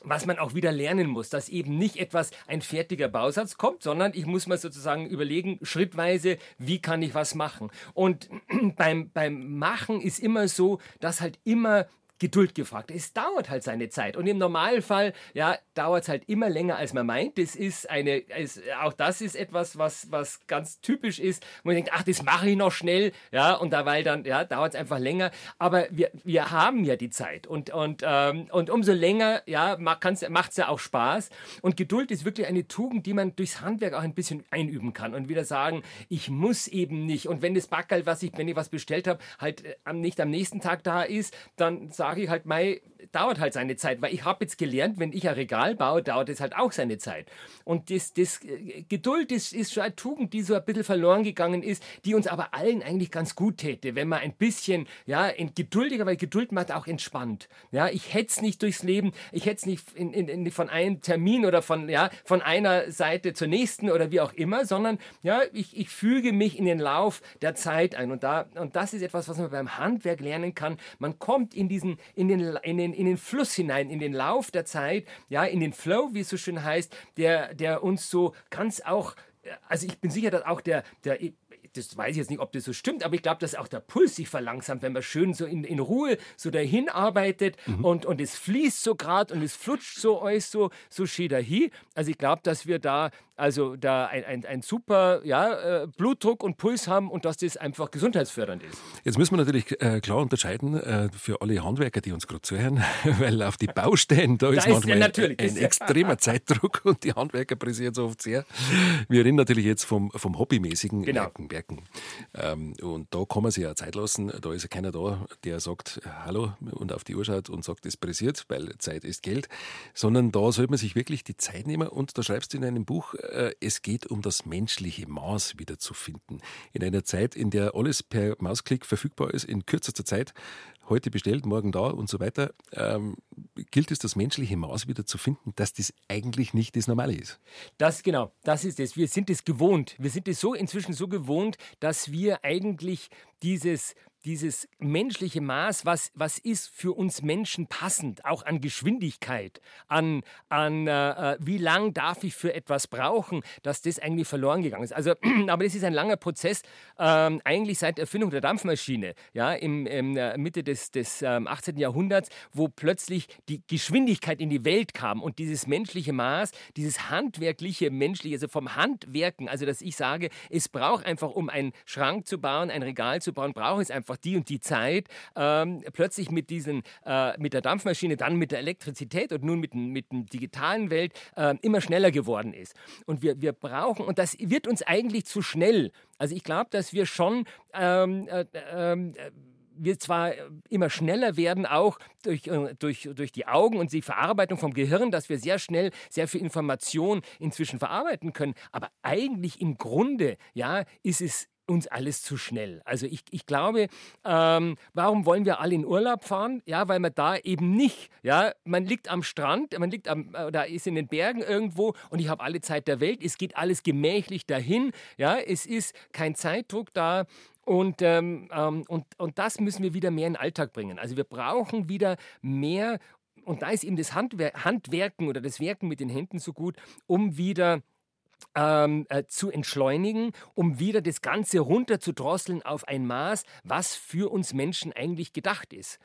was man auch wieder lernen muss, dass eben nicht etwas ein fertiger Bausatz kommt, sondern ich muss mir sozusagen überlegen, schrittweise, wie kann ich was machen. Und <clears throat> beim, beim Machen ist immer so, dass halt immer Geduld gefragt. Es dauert halt seine Zeit. Und im Normalfall, ja, dauert es halt immer länger, als man meint. Das ist eine, ist, auch das ist etwas, was, was ganz typisch ist, wo man denkt, ach, das mache ich noch schnell, ja, und dabei dann, ja, dauert es einfach länger. Aber wir, wir haben ja die Zeit. Und, und, ähm, und umso länger, ja, macht es ja auch Spaß. Und Geduld ist wirklich eine Tugend, die man durchs Handwerk auch ein bisschen einüben kann und wieder sagen, ich muss eben nicht. Und wenn das Backerl, was ich, wenn ich was bestellt habe, halt äh, nicht am nächsten Tag da ist, dann sage sage ich halt, mei, dauert halt seine Zeit, weil ich habe jetzt gelernt, wenn ich ein Regal baue, dauert es halt auch seine Zeit. Und das, das äh, Geduld ist, ist schon eine Tugend, die so ein bisschen verloren gegangen ist, die uns aber allen eigentlich ganz gut täte, wenn man ein bisschen, ja, geduldiger, weil Geduld macht auch entspannt. Ja, ich hetze nicht durchs Leben, ich hetze nicht in, in, in, von einem Termin oder von, ja, von einer Seite zur nächsten oder wie auch immer, sondern ja, ich, ich füge mich in den Lauf der Zeit ein. Und, da, und das ist etwas, was man beim Handwerk lernen kann. Man kommt in diesen, in den, in den, in den Fluss hinein, in den Lauf der Zeit, ja, in den Flow, wie es so schön heißt, der, der uns so ganz auch also ich bin sicher, dass auch der, der das weiß ich jetzt nicht, ob das so stimmt, aber ich glaube, dass auch der Puls sich verlangsamt, wenn man schön so in, in Ruhe so dahin arbeitet mhm. und, und es fließt so gerade und es flutscht so alles so, so schön dahin. Also ich glaube, dass wir da also da ein, ein, ein super ja, äh, Blutdruck und Puls haben und dass das einfach gesundheitsfördernd ist. Jetzt müssen wir natürlich äh, klar unterscheiden äh, für alle Handwerker, die uns gerade zuhören, <laughs> weil auf die Baustellen, da, da ist manchmal ein, ein extremer Zeitdruck und die Handwerker pressieren so oft sehr. Wir reden natürlich jetzt vom, vom hobbymäßigen genau. Werken. Werken. Ähm, und da kann man sich ja Zeit lassen. Da ist ja keiner da, der sagt Hallo und auf die Uhr schaut und sagt, es pressiert, weil Zeit ist Geld, sondern da sollte man sich wirklich die Zeit nehmen und da schreibst du in einem Buch, äh, es geht um das menschliche Maß wiederzufinden. In einer Zeit, in der alles per Mausklick verfügbar ist, in kürzester Zeit, heute bestellt, morgen da und so weiter, ähm, gilt es, das menschliche Maß wieder zu finden, dass das eigentlich nicht das Normale ist. Das genau, das ist es. Wir sind es gewohnt. Wir sind es so inzwischen so gewohnt, dass wir eigentlich dieses dieses menschliche Maß, was, was ist für uns Menschen passend, auch an Geschwindigkeit, an, an äh, äh wie lang darf ich für etwas brauchen, dass das eigentlich verloren gegangen ist. Also, <clears throat> aber das ist ein langer Prozess, ähm, eigentlich seit Erfindung der Dampfmaschine, ja, im, im äh, Mitte des, des ähm, 18. Jahrhunderts, wo plötzlich die Geschwindigkeit in die Welt kam und dieses menschliche Maß, dieses handwerkliche, menschliche, also vom Handwerken, also dass ich sage, es braucht einfach, um einen Schrank zu bauen, ein Regal zu bauen, braucht es einfach einfach die und die Zeit, ähm, plötzlich mit, diesen, äh, mit der Dampfmaschine, dann mit der Elektrizität und nun mit, mit der digitalen Welt äh, immer schneller geworden ist. Und wir, wir brauchen, und das wird uns eigentlich zu schnell. Also ich glaube, dass wir schon ähm, äh, ähm, wir zwar immer schneller werden, auch durch, äh, durch, durch die Augen und die Verarbeitung vom Gehirn, dass wir sehr schnell sehr viel Information inzwischen verarbeiten können, aber eigentlich im Grunde, ja, ist es uns alles zu schnell. Also ich, ich glaube, ähm, warum wollen wir alle in Urlaub fahren? Ja, weil man da eben nicht, ja, man liegt am Strand, man liegt am, oder ist in den Bergen irgendwo und ich habe alle Zeit der Welt. Es geht alles gemächlich dahin. Ja, es ist kein Zeitdruck da. Und, ähm, ähm, und, und das müssen wir wieder mehr in den Alltag bringen. Also wir brauchen wieder mehr, und da ist eben das Handwer Handwerken oder das Werken mit den Händen so gut, um wieder ähm, äh, zu entschleunigen, um wieder das Ganze runterzudrosseln auf ein Maß, was für uns Menschen eigentlich gedacht ist.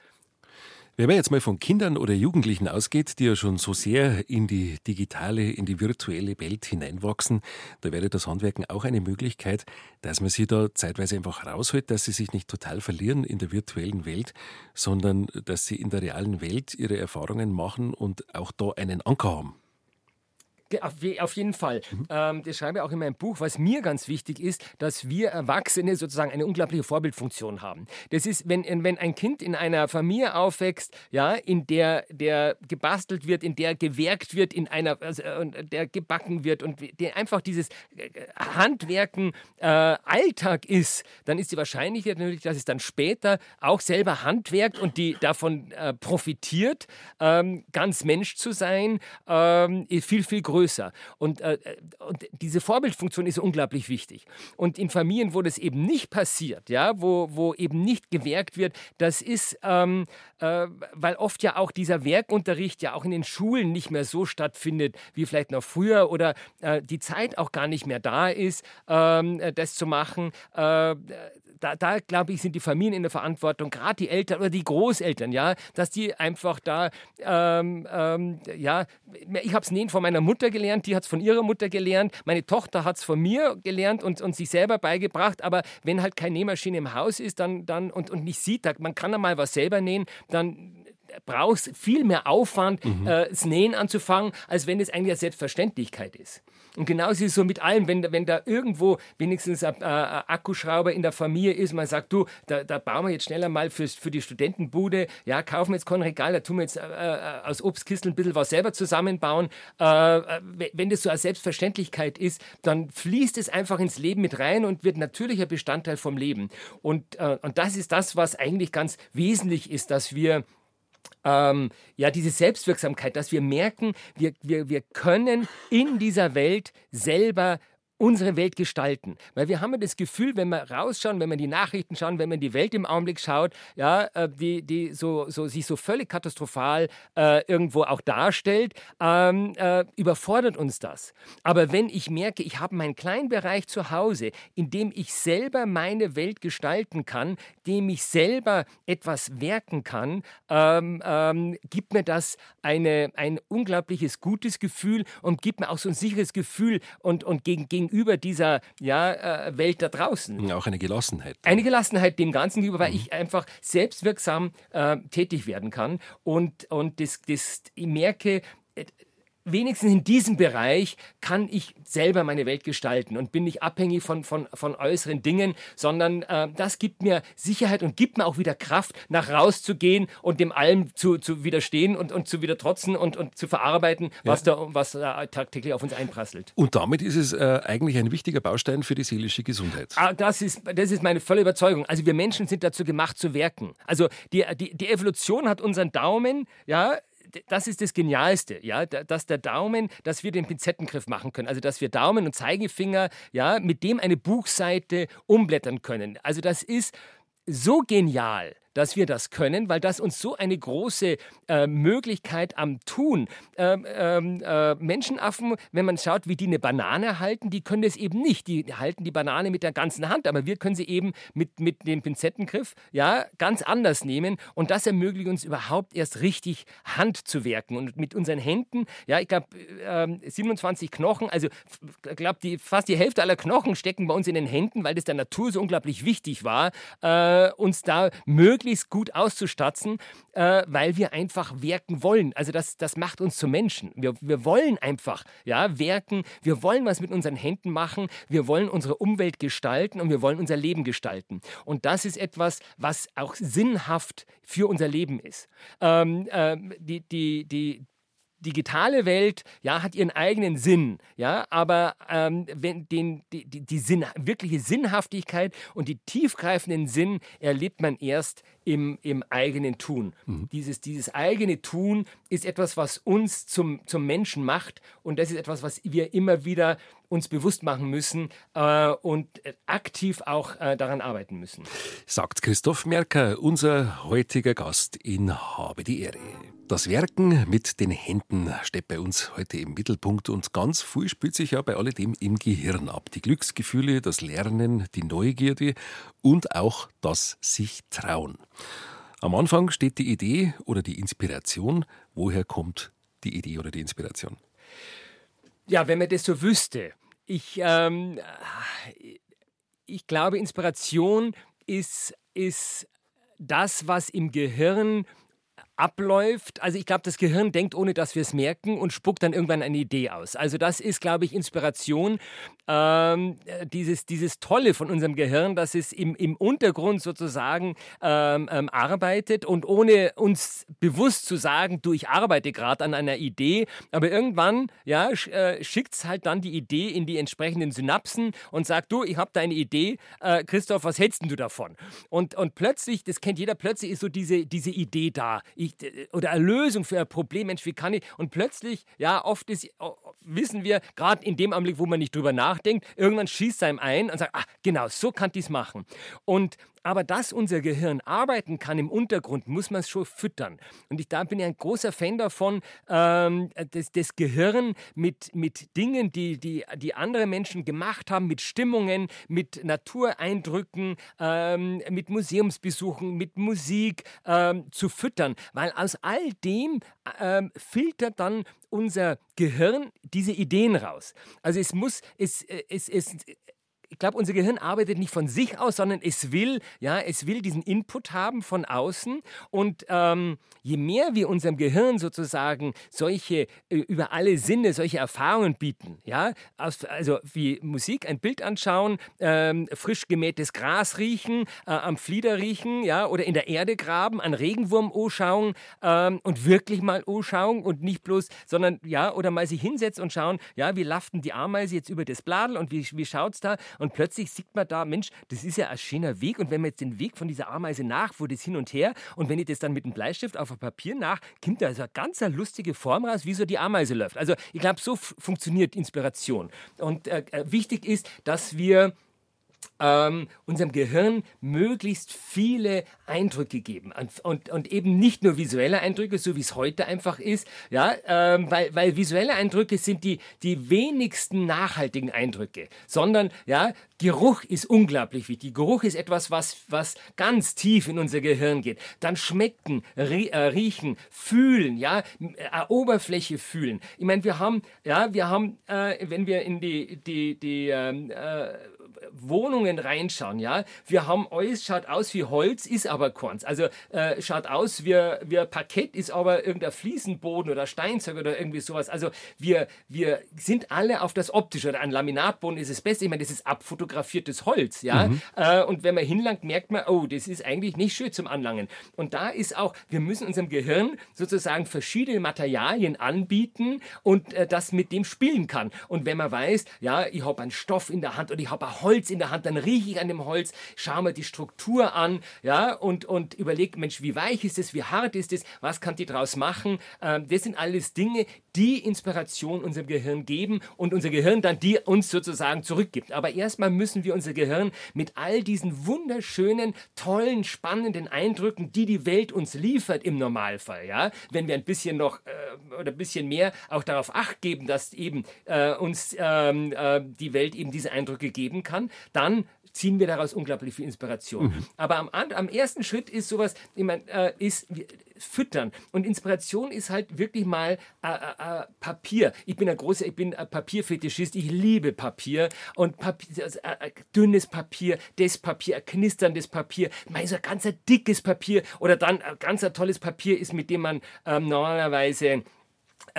Wenn man jetzt mal von Kindern oder Jugendlichen ausgeht, die ja schon so sehr in die digitale, in die virtuelle Welt hineinwachsen, da wäre das Handwerken auch eine Möglichkeit, dass man sie da zeitweise einfach rausholt, dass sie sich nicht total verlieren in der virtuellen Welt, sondern dass sie in der realen Welt ihre Erfahrungen machen und auch da einen Anker haben. Auf, jeden Fall. Mhm. Ähm, das schreibe ich auch in meinem Buch. Was mir ganz wichtig ist, dass wir Erwachsene sozusagen eine unglaubliche Vorbildfunktion haben. Das ist, wenn, wenn ein Kind in einer Familie aufwächst, ja, in der, der gebastelt wird, in der gewerkt wird, in einer, also, äh, der gebacken wird und der einfach dieses äh, Handwerken äh, Alltag ist, dann ist die Wahrscheinlichkeit natürlich, dass es dann später auch selber handwerkt und die davon äh, profitiert, ähm, ganz Mensch zu sein, ähm, viel, viel größer größer. Und, äh, und diese Vorbildfunktion ist unglaublich wichtig. Und in Familien, wo das eben nicht passiert, ja, wo, wo eben nicht gewerkt wird, das ist, ähm, äh, weil oft ja auch dieser Werkunterricht ja auch in den Schulen nicht mehr so stattfindet, wie vielleicht noch früher oder äh, die Zeit auch gar nicht mehr da ist, ähm, das zu machen. Da, da glaube ich, sind die Familien in der Verantwortung, gerade die Eltern oder die Großeltern, ja, dass die einfach da, ähm, ähm, ja, ich habe es nähen von meiner Mutter gelernt, die hat es von ihrer Mutter gelernt, meine Tochter hat es von mir gelernt und, und sich selber beigebracht, aber wenn halt keine Nähmaschine im Haus ist dann, dann und, und nicht sieht, man kann ja mal was selber nähen, dann brauchst viel mehr Aufwand, mhm. äh, das Nähen anzufangen, als wenn es eigentlich eine Selbstverständlichkeit ist. Und genauso ist es so mit allem, wenn, wenn da irgendwo wenigstens ein, ein Akkuschrauber in der Familie ist, man sagt, du, da, da bauen wir jetzt schneller mal für, für die Studentenbude, ja, kaufen wir jetzt kein Regal, da tun wir jetzt äh, äh aus Obstkisteln ein bisschen was selber zusammenbauen. Äh, äh wenn das so eine Selbstverständlichkeit ist, dann fließt es einfach ins Leben mit rein und wird natürlicher Bestandteil vom Leben. Und, äh, und das ist das, was eigentlich ganz wesentlich ist, dass wir ähm, ja, diese Selbstwirksamkeit, dass wir merken, wir, wir, wir können in dieser Welt selber unsere Welt gestalten. Weil wir haben ja das Gefühl, wenn wir rausschauen, wenn wir die Nachrichten schauen, wenn man die Welt im Augenblick schaut, ja, äh, die, die so, so, sich so völlig katastrophal äh, irgendwo auch darstellt, ähm, äh, überfordert uns das. Aber wenn ich merke, ich habe meinen kleinen Bereich zu Hause, in dem ich selber meine Welt gestalten kann, dem ich selber etwas werken kann, ähm, ähm, gibt mir das eine, ein unglaubliches gutes Gefühl und gibt mir auch so ein sicheres Gefühl und, und gegen, gegenüber dieser ja, äh, Welt da draußen. Auch eine Gelassenheit. Eine Gelassenheit dem Ganzen gegenüber, weil mhm. ich einfach selbstwirksam äh, tätig werden kann und, und das, das, ich merke, wenigstens in diesem Bereich kann ich selber meine Welt gestalten und bin nicht abhängig von, von, von äußeren Dingen, sondern äh, das gibt mir Sicherheit und gibt mir auch wieder Kraft, nach rauszugehen und dem allem zu, zu widerstehen und, und zu wieder trotzen und, und zu verarbeiten, was, ja. da, was da tagtäglich auf uns einprasselt. Und damit ist es äh, eigentlich ein wichtiger Baustein für die seelische Gesundheit. Ah, das, ist, das ist meine volle Überzeugung. Also wir Menschen sind dazu gemacht zu werken. Also die, die, die Evolution hat unseren Daumen, ja, das ist das Genialste, ja, dass der Daumen, dass wir den Pinzettengriff machen können, also dass wir Daumen und Zeigefinger, ja, mit dem eine Buchseite umblättern können. Also das ist so genial, dass wir das können, weil das uns so eine große äh, Möglichkeit am Tun. Ähm, ähm, äh, Menschenaffen, wenn man schaut, wie die eine Banane halten, die können das eben nicht. Die halten die Banane mit der ganzen Hand, aber wir können sie eben mit, mit dem Pinzettengriff ja, ganz anders nehmen und das ermöglicht uns überhaupt erst richtig Hand zu werken. Und mit unseren Händen, ja, ich glaube, äh, 27 Knochen, also ich glaube, fast die Hälfte aller Knochen stecken bei uns in den Händen, weil das der Natur so unglaublich wichtig war, äh, uns da möglichst möglichst gut auszustatten, äh, weil wir einfach werken wollen. Also das, das macht uns zu Menschen. Wir, wir wollen einfach ja, werken, wir wollen was mit unseren Händen machen, wir wollen unsere Umwelt gestalten und wir wollen unser Leben gestalten. Und das ist etwas, was auch sinnhaft für unser Leben ist. Ähm, äh, die, die, die, digitale Welt ja hat ihren eigenen Sinn, ja, aber ähm, wenn den, die, die, die Sinn, wirkliche Sinnhaftigkeit und die tiefgreifenden Sinn erlebt man erst im, im eigenen Tun. Mhm. Dieses, dieses eigene Tun ist etwas, was uns zum, zum Menschen macht und das ist etwas, was wir immer wieder uns bewusst machen müssen äh, und aktiv auch äh, daran arbeiten müssen. Sagt Christoph Merker, unser heutiger Gast in Habe die Ehre. Das Werken mit den Händen steht bei uns heute im Mittelpunkt und ganz viel spielt sich ja bei alledem im Gehirn ab. Die Glücksgefühle, das Lernen, die Neugierde und auch das sich trauen. Am Anfang steht die Idee oder die Inspiration. Woher kommt die Idee oder die Inspiration? Ja, wenn man das so wüsste. Ich, ähm, ich glaube, Inspiration ist, ist das, was im Gehirn abläuft. Also ich glaube, das Gehirn denkt, ohne dass wir es merken und spuckt dann irgendwann eine Idee aus. Also das ist, glaube ich, Inspiration. Ähm, dieses, dieses Tolle von unserem Gehirn, dass es im, im Untergrund sozusagen ähm, ähm, arbeitet und ohne uns bewusst zu sagen, du, ich arbeite gerade an einer Idee, aber irgendwann ja, sch, äh, schickt es halt dann die Idee in die entsprechenden Synapsen und sagt, du, ich habe da eine Idee, äh, Christoph, was hältst du davon? Und, und plötzlich, das kennt jeder, plötzlich ist so diese, diese Idee da. Ich ich, oder eine Lösung für ein Problem, Mensch, wie kann ich? Und plötzlich, ja, oft ist, wissen wir, gerade in dem Augenblick, wo man nicht drüber nachdenkt, irgendwann schießt einem ein und sagt, ah, genau, so kann ich es machen. Und aber dass unser Gehirn arbeiten kann im Untergrund, muss man es schon füttern. Und ich, da bin ich ein großer Fan davon, ähm, das, das Gehirn mit, mit Dingen, die, die, die andere Menschen gemacht haben, mit Stimmungen, mit Natureindrücken, ähm, mit Museumsbesuchen, mit Musik ähm, zu füttern. Weil aus all dem ähm, filtert dann unser Gehirn diese Ideen raus. Also es muss, es, es, es, ich glaube, unser Gehirn arbeitet nicht von sich aus, sondern es will, ja, es will diesen Input haben von außen. Und ähm, je mehr wir unserem Gehirn sozusagen solche äh, über alle Sinne solche Erfahrungen bieten, ja, also wie Musik, ein Bild anschauen, ähm, frisch gemähtes Gras riechen, äh, am Flieder riechen, ja, oder in der Erde graben, an Regenwurm schauen ähm, und wirklich mal schauen und nicht bloß, sondern ja, oder mal sich hinsetzen und schauen, ja, wie laften die Ameise jetzt über das Bladel und wie, wie schaut's da? Und plötzlich sieht man da, Mensch, das ist ja ein schöner Weg und wenn man jetzt den Weg von dieser Ameise nach, wo das hin und her und wenn ich das dann mit einem Bleistift auf ein Papier nach, kommt da so eine ganz lustige Form raus, wie so die Ameise läuft. Also ich glaube, so funktioniert Inspiration. Und äh, äh, wichtig ist, dass wir ähm, unserem Gehirn möglichst viele Eindrücke geben. Und, und, und, eben nicht nur visuelle Eindrücke, so wie es heute einfach ist, ja, ähm, weil, weil visuelle Eindrücke sind die, die wenigsten nachhaltigen Eindrücke, sondern ja, Geruch ist unglaublich wichtig. Geruch ist etwas, was, was ganz tief in unser Gehirn geht. Dann schmecken, äh, riechen, fühlen, ja, äh, Oberfläche fühlen. Ich meine, wir haben, ja, wir haben, äh, wenn wir in die, die, die ähm, äh, Wohnungen reinschauen, ja, wir haben alles schaut aus wie Holz, ist aber keins. Also äh, schaut aus wie, wie Parkett, ist aber irgendein Fliesenboden oder Steinzeug oder irgendwie sowas. Also wir, wir sind alle auf das Optische oder ein Laminatboden ist das Beste. Ich meine, das ist abfotografiertes Holz, ja. Mhm. Äh, und wenn man hinlangt, merkt man, oh, das ist eigentlich nicht schön zum Anlangen. Und da ist auch, wir müssen unserem Gehirn sozusagen verschiedene Materialien anbieten und äh, das mit dem spielen kann. Und wenn man weiß, ja, ich habe einen Stoff in der Hand und ich habe ein Holz in der Hand, dann rieche ich an dem Holz, schaue mir die Struktur an, ja, und, und überlege, Mensch, wie weich ist es, wie hart ist es, was kann die draus machen? Ähm, das sind alles Dinge, die Inspiration unserem Gehirn geben und unser Gehirn dann die uns sozusagen zurückgibt. Aber erstmal müssen wir unser Gehirn mit all diesen wunderschönen, tollen, spannenden Eindrücken, die die Welt uns liefert im Normalfall, ja, wenn wir ein bisschen noch äh, oder ein bisschen mehr auch darauf acht geben, dass eben äh, uns ähm, äh, die Welt eben diese Eindrücke geben kann, dann ziehen wir daraus unglaublich viel Inspiration. Mhm. Aber am, am, ersten Schritt ist sowas, ich mein, äh, ist füttern. Und Inspiration ist halt wirklich mal äh, äh, äh Papier. Ich bin ein großer, ich bin ein Papierfetischist. Ich liebe Papier und Papier, also, äh, äh, dünnes Papier, das Papier, knisterndes Papier, mal so ein ganz dickes Papier oder dann ein ganz tolles Papier ist, mit dem man ähm, normalerweise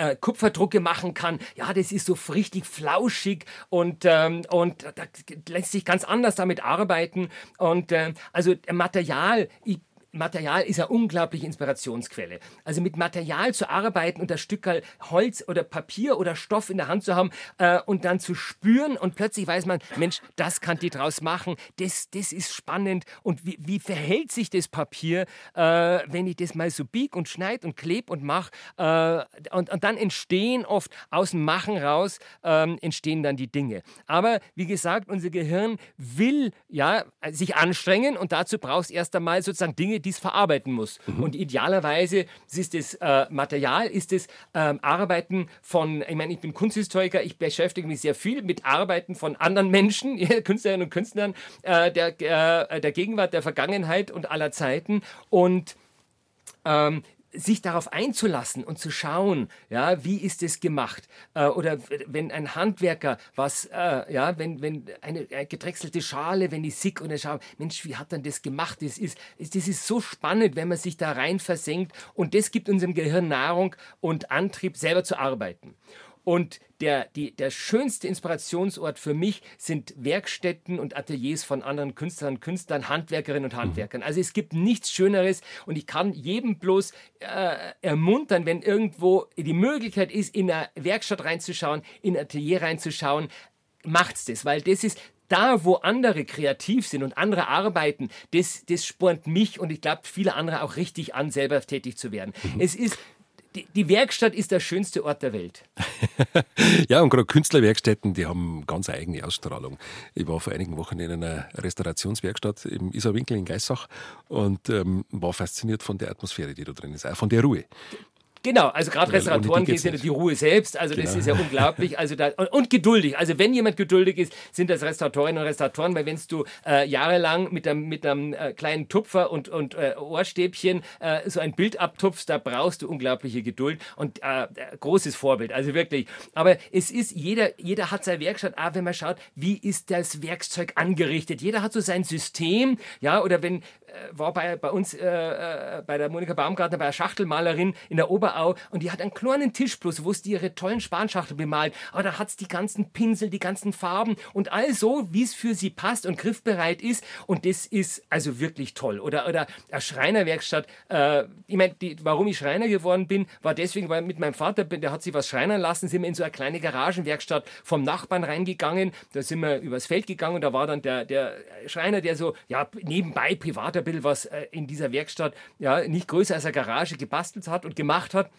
äh, Kupferdrucke machen kann. Ja, das ist so richtig flauschig und, ähm, und da lässt sich ganz anders damit arbeiten. Und äh, also Material, ich Material ist eine unglaubliche Inspirationsquelle. Also mit Material zu arbeiten und das Stück Holz oder Papier oder Stoff in der Hand zu haben äh, und dann zu spüren und plötzlich weiß man, Mensch, das kann die draus machen, das, das ist spannend und wie, wie verhält sich das Papier, äh, wenn ich das mal so bieg und schneid und kleb und mache äh, und, und dann entstehen oft aus dem Machen raus, ähm, entstehen dann die Dinge. Aber wie gesagt, unser Gehirn will ja sich anstrengen und dazu braucht es erst einmal sozusagen Dinge, die es verarbeiten muss. Mhm. Und idealerweise ist das äh, Material, ist das ähm, Arbeiten von, ich meine, ich bin Kunsthistoriker, ich beschäftige mich sehr viel mit Arbeiten von anderen Menschen, <laughs> Künstlerinnen und Künstlern äh, der, äh, der Gegenwart, der Vergangenheit und aller Zeiten. Und ähm, sich darauf einzulassen und zu schauen, ja, wie ist es gemacht? Äh, oder wenn ein Handwerker was, äh, ja, wenn, wenn eine, eine gedrechselte Schale, wenn die sick und er schaut, Mensch, wie hat dann das gemacht? Das ist, das ist so spannend, wenn man sich da rein versenkt und das gibt unserem Gehirn Nahrung und Antrieb, selber zu arbeiten. Und der, die, der schönste Inspirationsort für mich sind Werkstätten und Ateliers von anderen Künstlern, Künstlern, Handwerkerinnen und Handwerkern. Also es gibt nichts Schöneres und ich kann jedem bloß äh, ermuntern, wenn irgendwo die Möglichkeit ist, in eine Werkstatt reinzuschauen, in ein Atelier reinzuschauen, macht's das, weil das ist da, wo andere kreativ sind und andere arbeiten, das, das spornt mich und ich glaube viele andere auch richtig an, selber tätig zu werden. Mhm. Es ist die, die, Werkstatt ist der schönste Ort der Welt. <laughs> ja, und gerade Künstlerwerkstätten, die haben ganz eigene Ausstrahlung. Ich war vor einigen Wochen in einer Restaurationswerkstatt im Isarwinkel in Geissach und ähm, war fasziniert von der Atmosphäre, die da drin ist, auch von der Ruhe. Genau, also gerade Restauratoren geht ja die Ruhe selbst, also genau. das ist ja unglaublich. Also da, und, und, geduldig. Also wenn jemand geduldig ist, sind das Restauratorinnen und Restauratoren, weil wenn du äh, jahrelang mit einem, mit einem äh, kleinen Tupfer und, und äh, Ohrstäbchen äh, so ein Bild abtupfst, da brauchst du unglaubliche Geduld und äh, großes Vorbild, also wirklich. Aber es ist, jeder, jeder hat seine Werkstatt, auch wenn man schaut, wie ist das Werkzeug angerichtet. Jeder hat so sein System, ja, oder wenn, war bei, bei uns äh, äh, bei der Monika Baumgartner, bei der Schachtelmalerin in der Oberau und die hat einen kleinen Tisch bloß, wo sie ihre tollen Spanschachtel bemalt. Aber da hat es die ganzen Pinsel, die ganzen Farben und all so, wie es für sie passt und griffbereit ist. Und das ist also wirklich toll. Oder, oder eine Schreinerwerkstatt. Äh, ich meine, warum ich Schreiner geworden bin, war deswegen, weil mit meinem Vater, der hat sich was schreinern lassen, sind wir in so eine kleine Garagenwerkstatt vom Nachbarn reingegangen. Da sind wir übers Feld gegangen und da war dann der, der Schreiner, der so, ja, nebenbei privat bisschen was äh, in dieser Werkstatt, ja, nicht größer als eine Garage gebastelt hat und gemacht hat.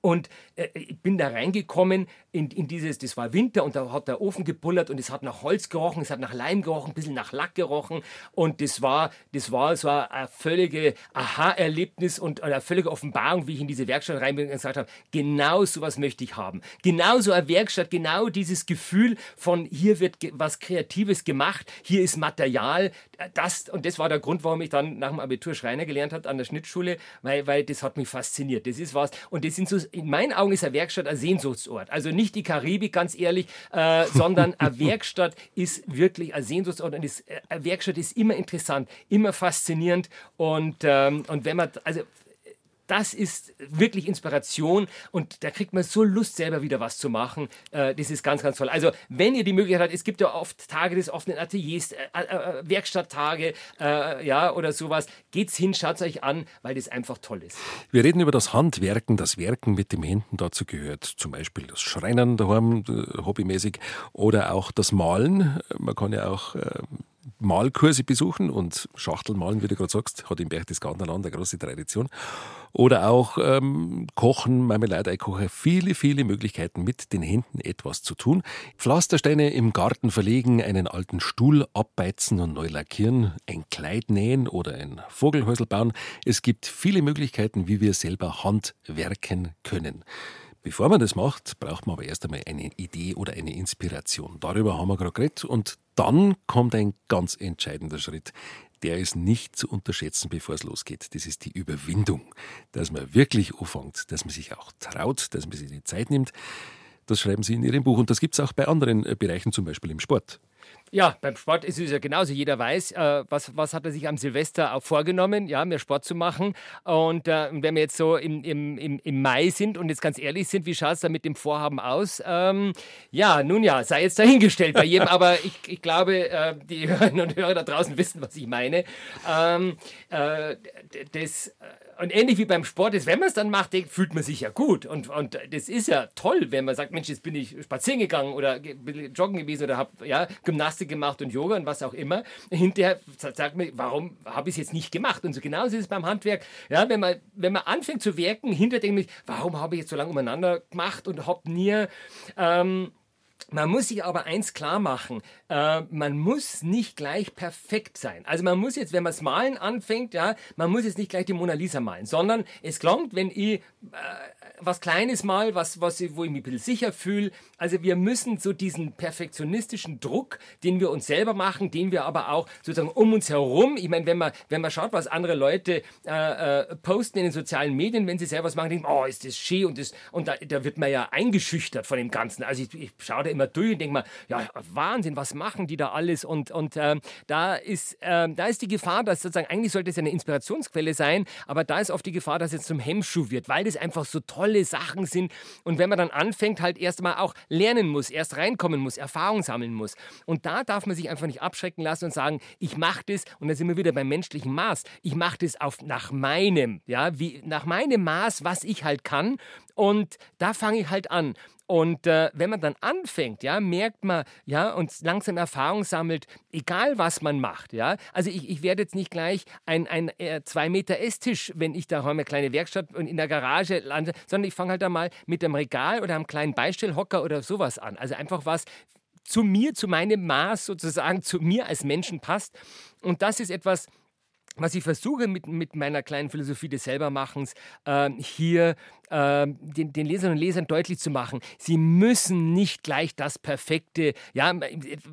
Und äh, ich bin da reingekommen in, in dieses, das war Winter und da hat der Ofen gebullert und es hat nach Holz gerochen, es hat nach Leim gerochen, ein bisschen nach Lack gerochen und das war, das war so ein völlige Aha-Erlebnis und eine völlige Offenbarung, wie ich in diese Werkstatt rein bin und gesagt habe, genau sowas möchte ich haben. Genau so eine Werkstatt, genau dieses Gefühl von hier wird was Kreatives gemacht, hier ist Material, das und das war der Grund, warum ich dann nach dem Abitur Schreiner gelernt habe an der Schnittschule, weil, weil das hat mich fasziniert. Das ist was und das sind so in meinen Augen ist eine Werkstatt ein Sehnsuchtsort. Also nicht die Karibik, ganz ehrlich, äh, sondern eine <laughs> Werkstatt ist wirklich ein Sehnsuchtsort. Und ist, äh, eine Werkstatt ist immer interessant, immer faszinierend. Und, ähm, und wenn man, also das ist wirklich Inspiration und da kriegt man so Lust, selber wieder was zu machen. Äh, das ist ganz, ganz toll. Also, wenn ihr die Möglichkeit habt, es gibt ja oft Tage des offenen Ateliers, äh, äh, äh Werkstatttage, äh, ja, oder sowas. Geht's hin, schaut euch an, weil das einfach toll ist. Wir reden über das Handwerken, das Werken mit den Händen. Dazu gehört zum Beispiel das Schreinern daheim, äh, hobbymäßig, oder auch das Malen. Man kann ja auch Malkurse besuchen und Schachtelmalen, wie du gerade sagst, hat in Berchtesgadenland eine große Tradition. Oder auch ähm, Kochen, Marmelade kochen, viele, viele Möglichkeiten mit den Händen etwas zu tun. Pflastersteine im Garten verlegen, einen alten Stuhl abbeizen und neu lackieren, ein Kleid nähen oder ein Vogelhäusel bauen. Es gibt viele Möglichkeiten, wie wir selber handwerken können. Bevor man das macht, braucht man aber erst einmal eine Idee oder eine Inspiration. Darüber haben wir gerade geredet. Und dann kommt ein ganz entscheidender Schritt. Der ist nicht zu unterschätzen, bevor es losgeht. Das ist die Überwindung. Dass man wirklich anfängt, dass man sich auch traut, dass man sich die Zeit nimmt. Das schreiben Sie in Ihrem Buch. Und das gibt es auch bei anderen äh, Bereichen, zum Beispiel im Sport. Ja, beim Sport ist es ja genauso. Jeder weiß, äh, was, was hat er sich am Silvester auch vorgenommen, ja, mehr Sport zu machen. Und äh, wenn wir jetzt so im, im, im, im Mai sind und jetzt ganz ehrlich sind, wie schaut es da mit dem Vorhaben aus? Ähm, ja, nun ja, sei jetzt dahingestellt bei jedem, aber ich, ich glaube, äh, die Hörerinnen und Hörer da draußen wissen, was ich meine. Ähm, äh, das und ähnlich wie beim Sport ist, wenn man es dann macht, fühlt man sich ja gut. Und, und das ist ja toll, wenn man sagt, Mensch, jetzt bin ich spazieren gegangen oder joggen gewesen oder habe ja, Gymnastik gemacht und Yoga und was auch immer. Hinterher sagt man, warum habe ich es jetzt nicht gemacht? Und so genauso ist es beim Handwerk. Ja, wenn man, wenn man anfängt zu werken, hinterher denkt man, warum habe ich jetzt so lange umeinander gemacht und habe nie... Ähm, man muss sich aber eins klar machen, äh, man muss nicht gleich perfekt sein. Also man muss jetzt, wenn man das Malen anfängt, ja, man muss jetzt nicht gleich die Mona Lisa malen, sondern es klingt, wenn ich äh, was Kleines mal, was, was, wo ich mich ein bisschen sicher fühle. Also wir müssen so diesen perfektionistischen Druck, den wir uns selber machen, den wir aber auch sozusagen um uns herum, ich meine, wenn man, wenn man schaut, was andere Leute äh, äh, posten in den sozialen Medien, wenn sie selber was machen, denken, oh, ist das schön und, das, und da, da wird man ja eingeschüchtert von dem Ganzen. Also ich, ich schaue da immer durch und denke mal, ja, Wahnsinn, was machen die da alles? Und, und äh, da, ist, äh, da ist die Gefahr, dass sozusagen, eigentlich sollte es eine Inspirationsquelle sein, aber da ist oft die Gefahr, dass es zum Hemmschuh wird, weil das einfach so toll tolle Sachen sind. Und wenn man dann anfängt, halt erst mal auch lernen muss, erst reinkommen muss, Erfahrung sammeln muss. Und da darf man sich einfach nicht abschrecken lassen und sagen, ich mache das, und da sind wir wieder beim menschlichen Maß, ich mache das auf, nach meinem, ja, wie, nach meinem Maß, was ich halt kann. Und da fange ich halt an. Und äh, wenn man dann anfängt, ja, merkt man, ja, und langsam Erfahrung sammelt, egal was man macht, ja. Also ich, ich werde jetzt nicht gleich ein, ein äh, zwei Meter Esstisch, wenn ich da eine kleine Werkstatt und in der Garage lande, sondern ich fange halt da mal mit dem Regal oder einem kleinen Beistellhocker oder sowas an. Also einfach was zu mir, zu meinem Maß sozusagen, zu mir als Menschen passt. Und das ist etwas, was ich versuche mit, mit meiner kleinen Philosophie des Selbermachens äh, hier äh, den, den Leserinnen und Lesern deutlich zu machen, sie müssen nicht gleich das perfekte, ja,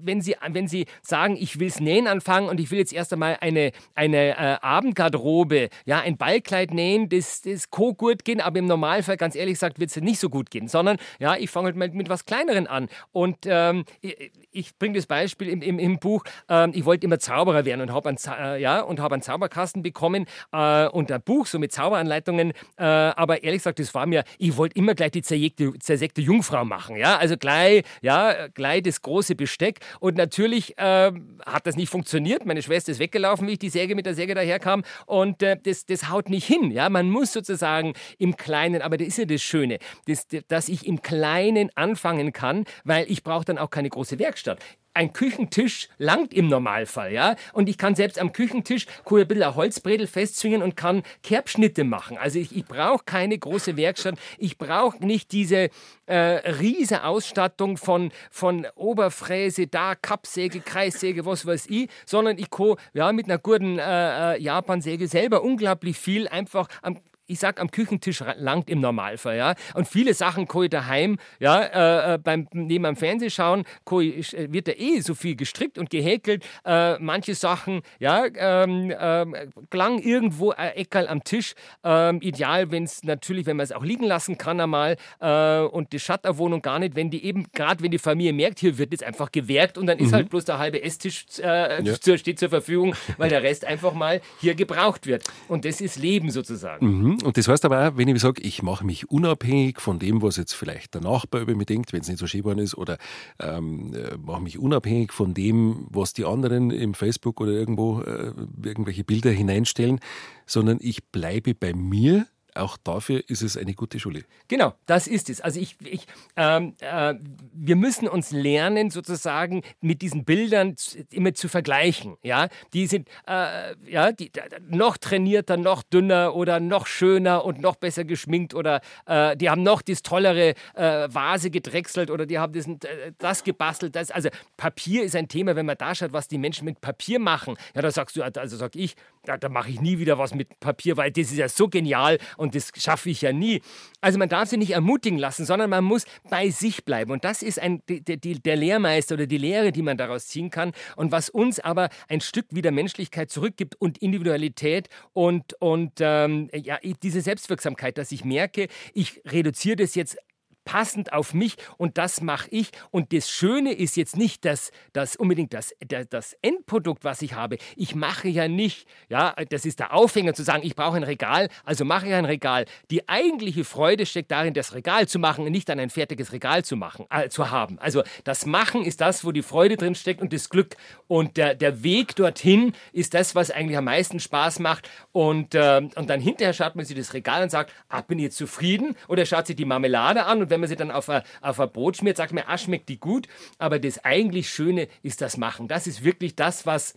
wenn sie, wenn sie sagen, ich will es nähen anfangen und ich will jetzt erst einmal eine, eine äh, Abendgarderobe, ja, ein Ballkleid nähen, das, das gut gehen, aber im Normalfall, ganz ehrlich gesagt, wird es nicht so gut gehen, sondern, ja, ich fange halt mit, mit was Kleineren an. Und ähm, ich, ich bringe das Beispiel im, im, im Buch, ähm, ich wollte immer Zauberer werden und habe einen, äh, ja, hab einen Zauberer Zauberkasten bekommen äh, und ein Buch so mit Zauberanleitungen. Äh, aber ehrlich gesagt, das war mir, ich wollte immer gleich die zersägte, zersägte Jungfrau machen. Ja, also gleich, ja, gleich das große Besteck. Und natürlich äh, hat das nicht funktioniert. Meine Schwester ist weggelaufen, wie ich die Säge mit der Säge daherkam. Und äh, das, das haut nicht hin. Ja, man muss sozusagen im Kleinen, aber das ist ja das Schöne, das, dass ich im Kleinen anfangen kann, weil ich brauche dann auch keine große Werkstatt ein Küchentisch langt im Normalfall, ja. Und ich kann selbst am Küchentisch cool ein bisschen Holzbredel festzwingen und kann Kerbschnitte machen. Also ich, ich brauche keine große Werkstatt. Ich brauche nicht diese äh, riese Ausstattung von, von Oberfräse, da Kappsäge, Kreissäge, was weiß ich, sondern ich kann ja mit einer guten äh, äh Japansäge selber unglaublich viel einfach am ich sag, am Küchentisch langt im Normalfall, ja. Und viele Sachen kann ich daheim, ja, äh, äh beim, neben am Fernsehschauen ich, äh, wird da eh so viel gestrickt und gehäkelt. Äh, manche Sachen, ja, ähm, ähm, klang irgendwo ein Eckerl am Tisch. Ähm, ideal, wenn es natürlich, wenn man es auch liegen lassen kann einmal äh, und die Schatterwohnung gar nicht, wenn die eben, gerade wenn die Familie merkt, hier wird jetzt einfach gewerkt und dann mhm. ist halt bloß der halbe Esstisch äh, ja. steht zur Verfügung, weil der Rest einfach mal hier gebraucht wird. Und das ist Leben sozusagen. Mhm. Und das heißt aber auch, wenn ich sage, ich mache mich unabhängig von dem, was jetzt vielleicht der Nachbar über mich denkt, wenn es nicht so schön ist, oder ähm, äh, mache mich unabhängig von dem, was die anderen im Facebook oder irgendwo äh, irgendwelche Bilder hineinstellen, sondern ich bleibe bei mir, auch dafür ist es eine gute Schule. Genau, das ist es. Also ich, ich ähm, äh, wir müssen uns lernen, sozusagen mit diesen Bildern immer zu vergleichen. Ja, die sind äh, ja die, noch trainierter, noch dünner oder noch schöner und noch besser geschminkt oder äh, die haben noch das tollere äh, Vase gedrechselt oder die haben das, äh, das gebastelt. Das, also Papier ist ein Thema, wenn man da schaut, was die Menschen mit Papier machen. Ja, da sagst du, also sag ich, ja, da mache ich nie wieder was mit Papier, weil das ist ja so genial und das schaffe ich ja nie. Also man darf sie nicht ermutigen lassen, sondern man muss bei sich bleiben. Und das ist ein, die, die, der Lehrmeister oder die Lehre, die man daraus ziehen kann und was uns aber ein Stück wieder Menschlichkeit zurückgibt und Individualität und, und ähm, ja, diese Selbstwirksamkeit, dass ich merke, ich reduziere das jetzt passend auf mich und das mache ich. Und das Schöne ist jetzt nicht das, das unbedingt das, das Endprodukt, was ich habe. Ich mache ja nicht, ja, das ist der Aufhänger zu sagen, ich brauche ein Regal, also mache ich ein Regal. Die eigentliche Freude steckt darin, das Regal zu machen und nicht dann ein fertiges Regal zu machen, äh, zu haben. Also das Machen ist das, wo die Freude drin steckt und das Glück. Und der, der Weg dorthin ist das, was eigentlich am meisten Spaß macht. Und, äh, und dann hinterher schaut man sich das Regal und sagt, ah, bin ich jetzt zufrieden? Oder schaut sich die Marmelade an und wenn man sie dann auf ein, auf ein Brot schmiert, sagt man, ah, schmeckt die gut. Aber das eigentlich Schöne ist das Machen. Das ist wirklich das, was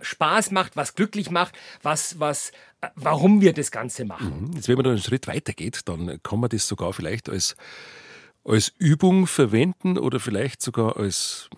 Spaß macht, was glücklich macht, was, was, warum wir das Ganze machen. Mhm. Jetzt, wenn man da einen Schritt weiter geht, dann kann man das sogar vielleicht als, als Übung verwenden oder vielleicht sogar als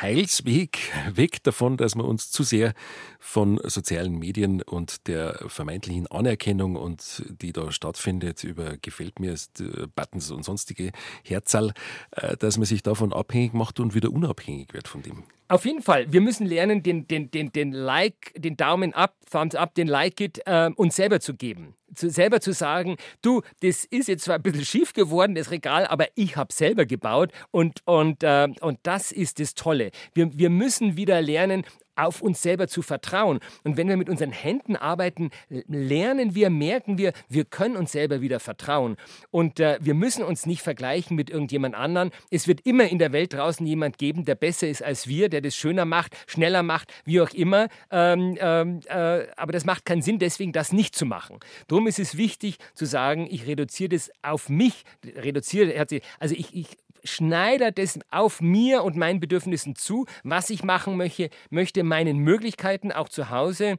Heilsweg weg davon, dass wir uns zu sehr von sozialen Medien und der vermeintlichen Anerkennung und die da stattfindet über gefällt mir äh, Buttons und sonstige Herzal, äh, dass man sich davon abhängig macht und wieder unabhängig wird von dem. Auf jeden Fall. Wir müssen lernen, den, den, den, den Like, den Daumen up, Thumbs up, den Like it äh, uns selber zu geben. Zu, selber zu sagen, du, das ist jetzt zwar ein bisschen schief geworden, das Regal, aber ich habe selber gebaut und, und, äh, und das ist das Tolle. Wir, wir müssen wieder lernen, auf uns selber zu vertrauen. Und wenn wir mit unseren Händen arbeiten, lernen wir, merken wir, wir können uns selber wieder vertrauen. Und äh, wir müssen uns nicht vergleichen mit irgendjemand anderen. Es wird immer in der Welt draußen jemand geben, der besser ist als wir, der das schöner macht, schneller macht, wie auch immer. Ähm, ähm, äh, aber das macht keinen Sinn, deswegen das nicht zu machen. Darum ist es wichtig zu sagen, ich reduziere das auf mich, reduziere, also ich, ich schneidert es auf mir und meinen Bedürfnissen zu, was ich machen möchte, möchte meinen Möglichkeiten auch zu Hause.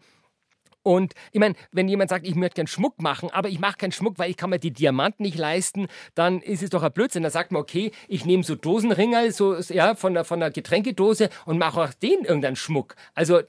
Und ich meine, wenn jemand sagt, ich möchte keinen Schmuck machen, aber ich mache keinen Schmuck, weil ich kann mir die Diamanten nicht leisten, dann ist es doch ein Blödsinn. Da sagt man, okay, ich nehme so Dosenringerl so, ja, von, der, von der Getränkedose und mache auch den irgendeinen Schmuck. Also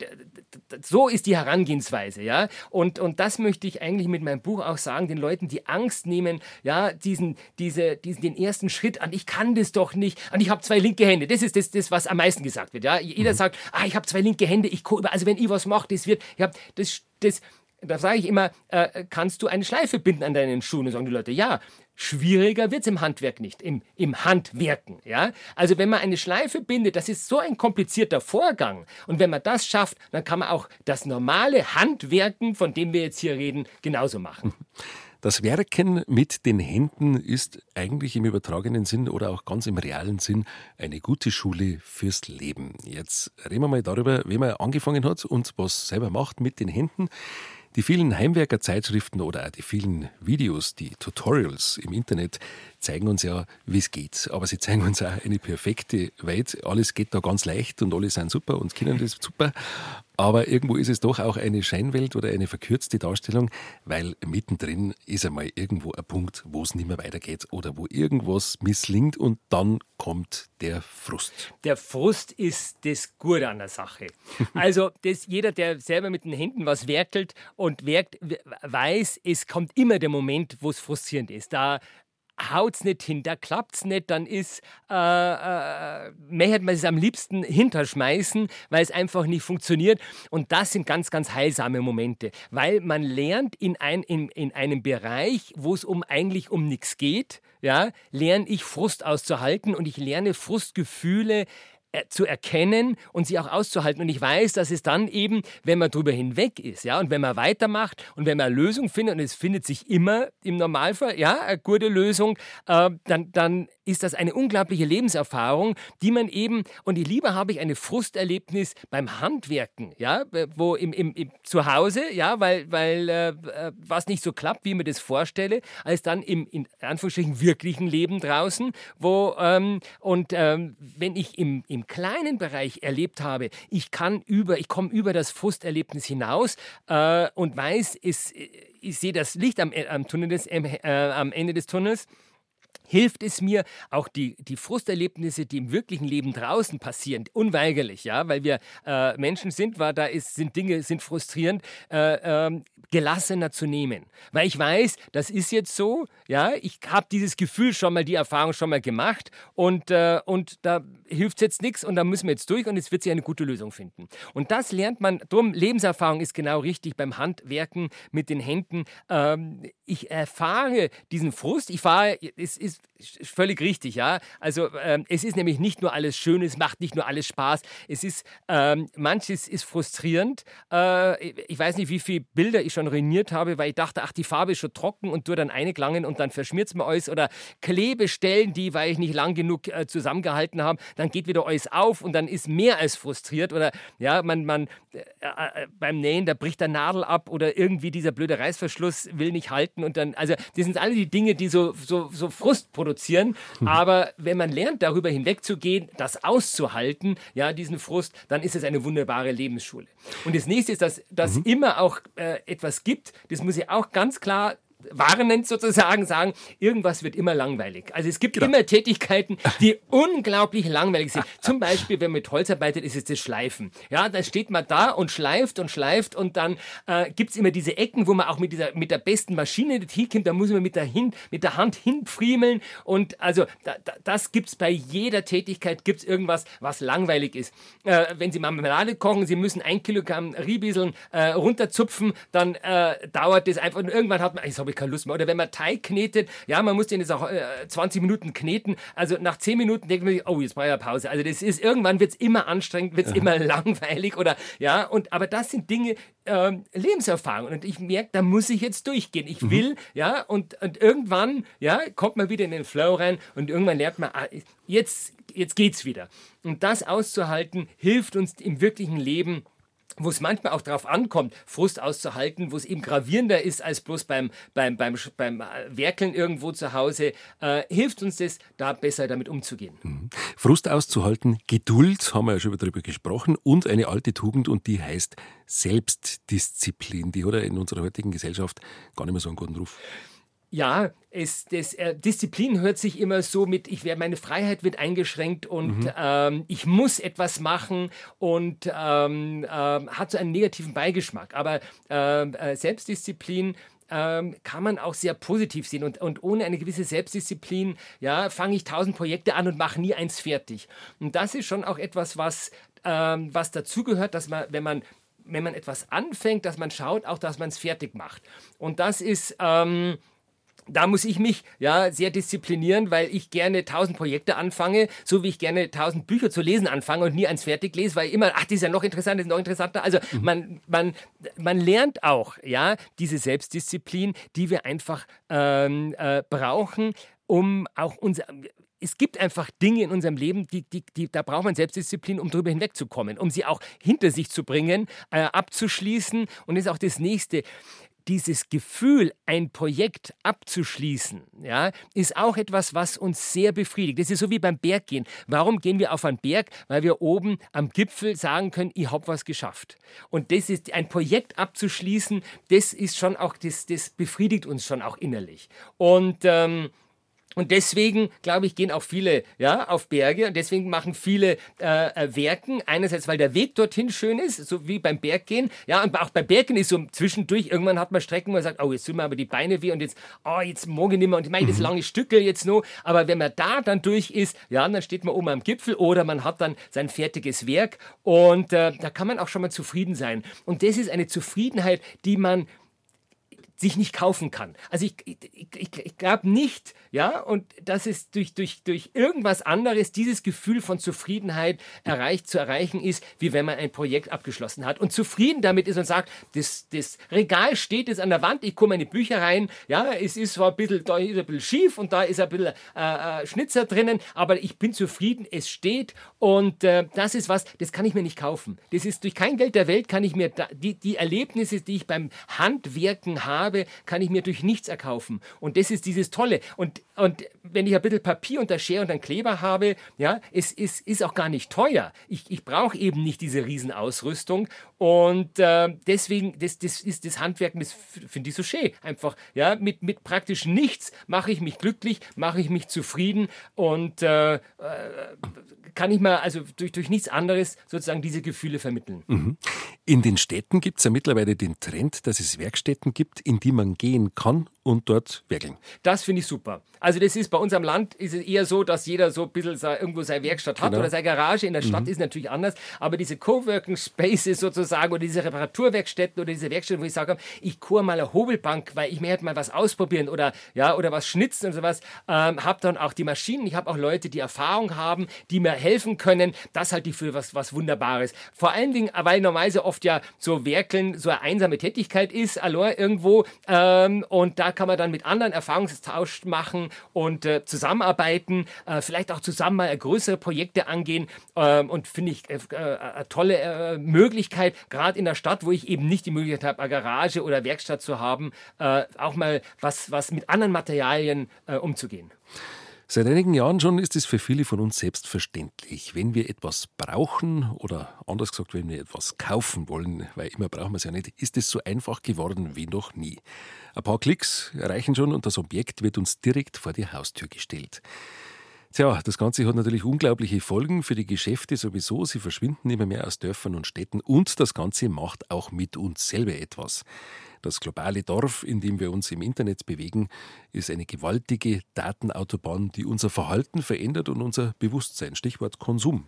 so ist die Herangehensweise, ja. Und, und das möchte ich eigentlich mit meinem Buch auch sagen, den Leuten, die Angst nehmen, ja, diesen, diese, diesen, den ersten Schritt an, ich kann das doch nicht, und ich habe zwei linke Hände. Das ist das, das, was am meisten gesagt wird, ja. Jeder mhm. sagt, ah, ich habe zwei linke Hände, ich also wenn ich was mache, das wird, ich hab, das, das da sage ich immer, äh, kannst du eine Schleife binden an deinen Schuhen? Und sagen die Leute, ja. Schwieriger wird es im Handwerk nicht, im, im Handwerken. Ja? Also wenn man eine Schleife bindet, das ist so ein komplizierter Vorgang. Und wenn man das schafft, dann kann man auch das normale Handwerken, von dem wir jetzt hier reden, genauso machen. <laughs> Das Werken mit den Händen ist eigentlich im übertragenen Sinn oder auch ganz im realen Sinn eine gute Schule fürs Leben. Jetzt reden wir mal darüber, wie man angefangen hat und was selber macht mit den Händen. Die vielen Heimwerkerzeitschriften oder auch die vielen Videos, die Tutorials im Internet zeigen uns ja, wie es geht. Aber sie zeigen uns auch eine perfekte Welt. Alles geht da ganz leicht und alle sind super und Kinder ist super. Aber irgendwo ist es doch auch eine Scheinwelt oder eine verkürzte Darstellung, weil mittendrin ist einmal irgendwo ein Punkt, wo es nicht mehr weitergeht oder wo irgendwas misslingt und dann kommt der Frust. Der Frust ist das Gute an der Sache. <laughs> Also das, jeder, der selber mit den Händen was werkelt und werkt, weiß, es kommt immer der Moment, wo es frustrierend ist. Da haut's nicht hin, da klappt's nicht, dann ist, äh, äh, möchte man es am liebsten hinterschmeißen, weil es einfach nicht funktioniert. Und das sind ganz, ganz heilsame Momente, weil man lernt in, ein, in, in einem Bereich, wo es um eigentlich um nichts geht, ja, lerne ich Frust auszuhalten und ich lerne Frustgefühle zu erkennen und sie auch auszuhalten. Und ich weiß, dass es dann eben, wenn man drüber hinweg ist, ja, und wenn man weitermacht und wenn man eine Lösung findet, und es findet sich immer im Normalfall, ja, eine gute Lösung, äh, dann, dann ist das eine unglaubliche Lebenserfahrung, die man eben, und lieber habe ich eine Frusterlebnis beim Handwerken, ja, wo im, im, im zu Hause, ja, weil, weil äh, äh, was nicht so klappt, wie ich mir das vorstelle, als dann im, in Anführungsstrichen, wirklichen Leben draußen, wo, ähm, und ähm, wenn ich im, im kleinen Bereich erlebt habe, ich kann über, ich komme über das Frusterlebnis hinaus äh, und weiß, es, ich sehe das Licht am, am, des, äh, am Ende des Tunnels hilft es mir, auch die, die Frusterlebnisse, die im wirklichen Leben draußen passieren, unweigerlich, ja, weil wir äh, Menschen sind, war da ist, sind Dinge sind frustrierend, äh, äh, gelassener zu nehmen. Weil ich weiß, das ist jetzt so, ja, ich habe dieses Gefühl schon mal, die Erfahrung schon mal gemacht und, äh, und da hilft jetzt nichts und da müssen wir jetzt durch und es wird sich eine gute Lösung finden. Und das lernt man, drum, Lebenserfahrung ist genau richtig beim Handwerken mit den Händen. Ähm, ich erfahre diesen Frust, ich fahre, es ist völlig richtig, ja. Also ähm, es ist nämlich nicht nur alles schön, es macht nicht nur alles Spaß. Es ist, ähm, manches ist frustrierend. Äh, ich weiß nicht, wie viele Bilder ich schon ruiniert habe, weil ich dachte, ach, die Farbe ist schon trocken und tue dann eine Glangen und dann verschmiert es mir alles. Oder Klebestellen, die, weil ich nicht lang genug äh, zusammengehalten habe, dann geht wieder alles auf und dann ist mehr als frustriert. Oder ja, man, man äh, äh, beim Nähen, da bricht der Nadel ab oder irgendwie dieser blöde Reißverschluss will nicht halten und dann, also das sind alle die Dinge, die so, so, so Frust produzieren. Aber wenn man lernt, darüber hinwegzugehen, das auszuhalten, ja, diesen Frust, dann ist es eine wunderbare Lebensschule. Und das nächste ist, dass das mhm. immer auch äh, etwas gibt, das muss ich auch ganz klar warnend sozusagen sagen, irgendwas wird immer langweilig. Also es gibt genau. immer Tätigkeiten, die <laughs> unglaublich langweilig sind. Zum Beispiel, wenn man mit Holz arbeitet, ist es das Schleifen. Ja, da steht man da und schleift und schleift und dann äh, gibt es immer diese Ecken, wo man auch mit, dieser, mit der besten Maschine hinkommt, da muss man mit der, hin, mit der Hand hinfriemeln und also da, da, das gibt es bei jeder Tätigkeit, gibt es irgendwas, was langweilig ist. Äh, wenn Sie Marmelade kochen, Sie müssen ein Kilogramm Riebiseln äh, runterzupfen, dann äh, dauert das einfach und irgendwann hat man, ich habe ich keine Lust mehr. Oder wenn man Teig knetet, ja, man muss den jetzt auch äh, 20 Minuten kneten. Also nach 10 Minuten denkt man sich, oh, jetzt brauche ich eine Pause. Also das ist, irgendwann wird es immer anstrengend, wird es immer <laughs> langweilig oder, ja, und, aber das sind Dinge, ähm, Lebenserfahrung. Und ich merke, da muss ich jetzt durchgehen. Ich mhm. will, mhm. ja, und, und irgendwann, ja, kommt man wieder in den Flow rein und irgendwann lernt man, ah, jetzt, jetzt geht's wieder. Und das auszuhalten, hilft uns im wirklichen Leben wo es manchmal auch darauf ankommt, Frust auszuhalten, wo es eben gravierender ist als bloß beim, beim, beim, beim äh, Werkeln irgendwo zu Hause, äh, hilft uns das, da besser damit umzugehen. Mhm. Frust auszuhalten, Geduld, haben wir ja schon darüber gesprochen, und eine alte Tugend, und die heißt Selbstdisziplin. Die hat ja in unserer heutigen Gesellschaft gar nicht mehr so einen guten Ruf. Ja, es, das, äh, Disziplin hört sich immer so mit, ich werde, meine Freiheit wird eingeschränkt und mhm. ähm, ich muss etwas machen und ähm, äh, hat so einen negativen Beigeschmack. Aber ähm, äh, Selbstdisziplin ähm, kann man auch sehr positiv sehen. Und, und ohne eine gewisse Selbstdisziplin, ja, fange ich tausend Projekte an und mache nie eins fertig. Und das ist schon auch etwas, was, ähm, was dazugehört, dass man, wenn man wenn man etwas anfängt, dass man schaut auch, dass man es fertig macht. Und das ist... Ähm, da muss ich mich ja sehr disziplinieren, weil ich gerne tausend Projekte anfange, so wie ich gerne tausend Bücher zu lesen anfange und nie eins fertig lese, weil immer, ach, das ist ja noch interessanter, das ist noch interessanter. Also mhm. man, man, man lernt auch, ja, diese Selbstdisziplin, die wir einfach ähm, äh, brauchen, um auch unser es gibt einfach Dinge in unserem Leben, die, die, die, da braucht man Selbstdisziplin, um darüber hinwegzukommen, um sie auch hinter sich zu bringen, äh, abzuschließen. Und das ist auch das Nächste dieses Gefühl, ein Projekt abzuschließen, ja, ist auch etwas, was uns sehr befriedigt. Das ist so wie beim Berggehen. Warum gehen wir auf einen Berg? Weil wir oben am Gipfel sagen können, ich habe was geschafft. Und das ist ein Projekt abzuschließen, das ist schon auch, das, das befriedigt uns schon auch innerlich. Und ähm, und deswegen, glaube ich, gehen auch viele ja, auf Berge und deswegen machen viele äh, äh, Werken. Einerseits, weil der Weg dorthin schön ist, so wie beim Berggehen. Ja, und auch beim Bergen ist so zwischendurch, irgendwann hat man Strecken, wo man sagt, oh, jetzt tun mir aber die Beine weh und jetzt, oh, jetzt morgen nicht mehr und ich meine, das mhm. lange Stückel jetzt noch. Aber wenn man da dann durch ist, ja, dann steht man oben am Gipfel oder man hat dann sein fertiges Werk und äh, da kann man auch schon mal zufrieden sein. Und das ist eine Zufriedenheit, die man sich nicht kaufen kann. Also ich, ich, ich, ich glaube nicht, ja, und dass es durch, durch, durch irgendwas anderes dieses Gefühl von Zufriedenheit erreicht, zu erreichen ist, wie wenn man ein Projekt abgeschlossen hat und zufrieden damit ist und sagt, das, das Regal steht jetzt an der Wand, ich komme meine Bücher rein, ja, es ist zwar ein bisschen, da ist ein bisschen schief und da ist ein bisschen äh, äh, Schnitzer drinnen, aber ich bin zufrieden, es steht und äh, das ist was, das kann ich mir nicht kaufen. Das ist durch kein Geld der Welt kann ich mir da, die, die Erlebnisse, die ich beim Handwerken habe, habe, kann ich mir durch nichts erkaufen. Und das ist dieses Tolle. Und, und wenn ich ein bisschen Papier und der Schere und einen Kleber habe, ja, es ist, ist auch gar nicht teuer. Ich, ich brauche eben nicht diese Riesenausrüstung. Und äh, deswegen, das, das ist das Handwerken, das finde ich so schön. Einfach, ja, mit, mit praktisch nichts mache ich mich glücklich, mache ich mich zufrieden und äh, äh kann ich mir also durch, durch nichts anderes sozusagen diese Gefühle vermitteln. Mhm. In den Städten gibt es ja mittlerweile den Trend, dass es Werkstätten gibt, in die man gehen kann und dort werkeln. Das finde ich super. Also das ist bei uns am Land ist es eher so, dass jeder so ein bisschen irgendwo seine Werkstatt hat genau. oder seine Garage. In der Stadt mhm. ist natürlich anders. Aber diese Coworking Spaces sozusagen oder diese Reparaturwerkstätten oder diese Werkstätten, wo ich sage, ich kur mal eine Hobelbank, weil ich mir halt mal was ausprobieren oder ja oder was schnitzen und sowas. Ähm, habe dann auch die Maschinen. Ich habe auch Leute, die Erfahrung haben, die mir helfen können. Das halte ich für was, was Wunderbares. Vor allen Dingen, weil normalerweise oft ja so Werkeln so eine einsame Tätigkeit ist, allein irgendwo. Ähm, und da kann man dann mit anderen Erfahrungstausch machen und äh, zusammenarbeiten, äh, vielleicht auch zusammen mal größere Projekte angehen. Ähm, und finde ich äh, äh eine tolle äh, Möglichkeit, gerade in der Stadt, wo ich eben nicht die Möglichkeit habe, eine Garage oder Werkstatt zu haben, auch mal was, was mit anderen Materialien umzugehen. Seit einigen Jahren schon ist es für viele von uns selbstverständlich. Wenn wir etwas brauchen oder anders gesagt, wenn wir etwas kaufen wollen, weil immer brauchen wir es ja nicht, ist es so einfach geworden wie noch nie. Ein paar Klicks reichen schon und das Objekt wird uns direkt vor die Haustür gestellt. Tja, das Ganze hat natürlich unglaubliche Folgen für die Geschäfte sowieso. Sie verschwinden immer mehr aus Dörfern und Städten und das Ganze macht auch mit uns selber etwas. Das globale Dorf, in dem wir uns im Internet bewegen, ist eine gewaltige Datenautobahn, die unser Verhalten verändert und unser Bewusstsein. Stichwort Konsum.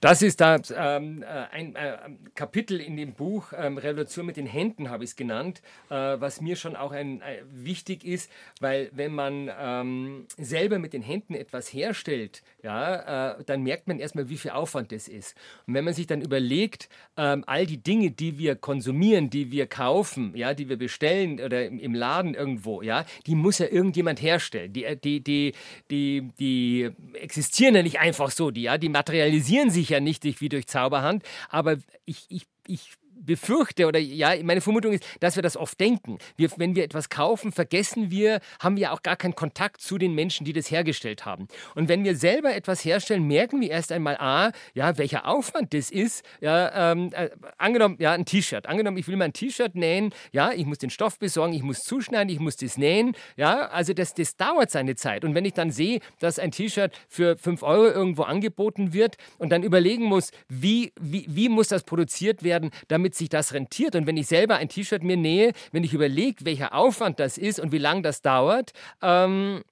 Das ist da, ähm, äh, ein äh, Kapitel in dem Buch ähm, Revolution mit den Händen, habe ich es genannt, äh, was mir schon auch ein, äh, wichtig ist, weil wenn man ähm, selber mit den Händen etwas herstellt, ja, äh, dann merkt man erstmal, wie viel Aufwand das ist. Und wenn man sich dann überlegt, ähm, all die Dinge, die wir konsumieren, die wir kaufen, ja, die wir bestellen oder im, im Laden irgendwo, ja, die muss ja irgendjemand herstellen. Die, äh, die, die, die, die existieren ja nicht einfach so, die, ja, die materialisieren sich ja nicht wie durch Zauberhand, aber ich, ich, ich befürchte oder ja, meine Vermutung ist, dass wir das oft denken. Wir, wenn wir etwas kaufen, vergessen wir, haben wir auch gar keinen Kontakt zu den Menschen, die das hergestellt haben. Und wenn wir selber etwas herstellen, merken wir erst einmal, ah, ja, welcher Aufwand das ist. Ja, ähm, äh, angenommen, ja, ein T-Shirt. Angenommen, ich will mal ein T-Shirt nähen, ja, ich muss den Stoff besorgen, ich muss zuschneiden, ich muss das nähen, ja, also das, das dauert seine Zeit. Und wenn ich dann sehe, dass ein T-Shirt für 5 Euro irgendwo angeboten wird und dann überlegen muss, wie, wie, wie muss das produziert werden, damit sich das rentiert. Und wenn ich selber ein T-Shirt mir nähe, wenn ich überlege, welcher Aufwand das ist und wie lange das dauert, ähm,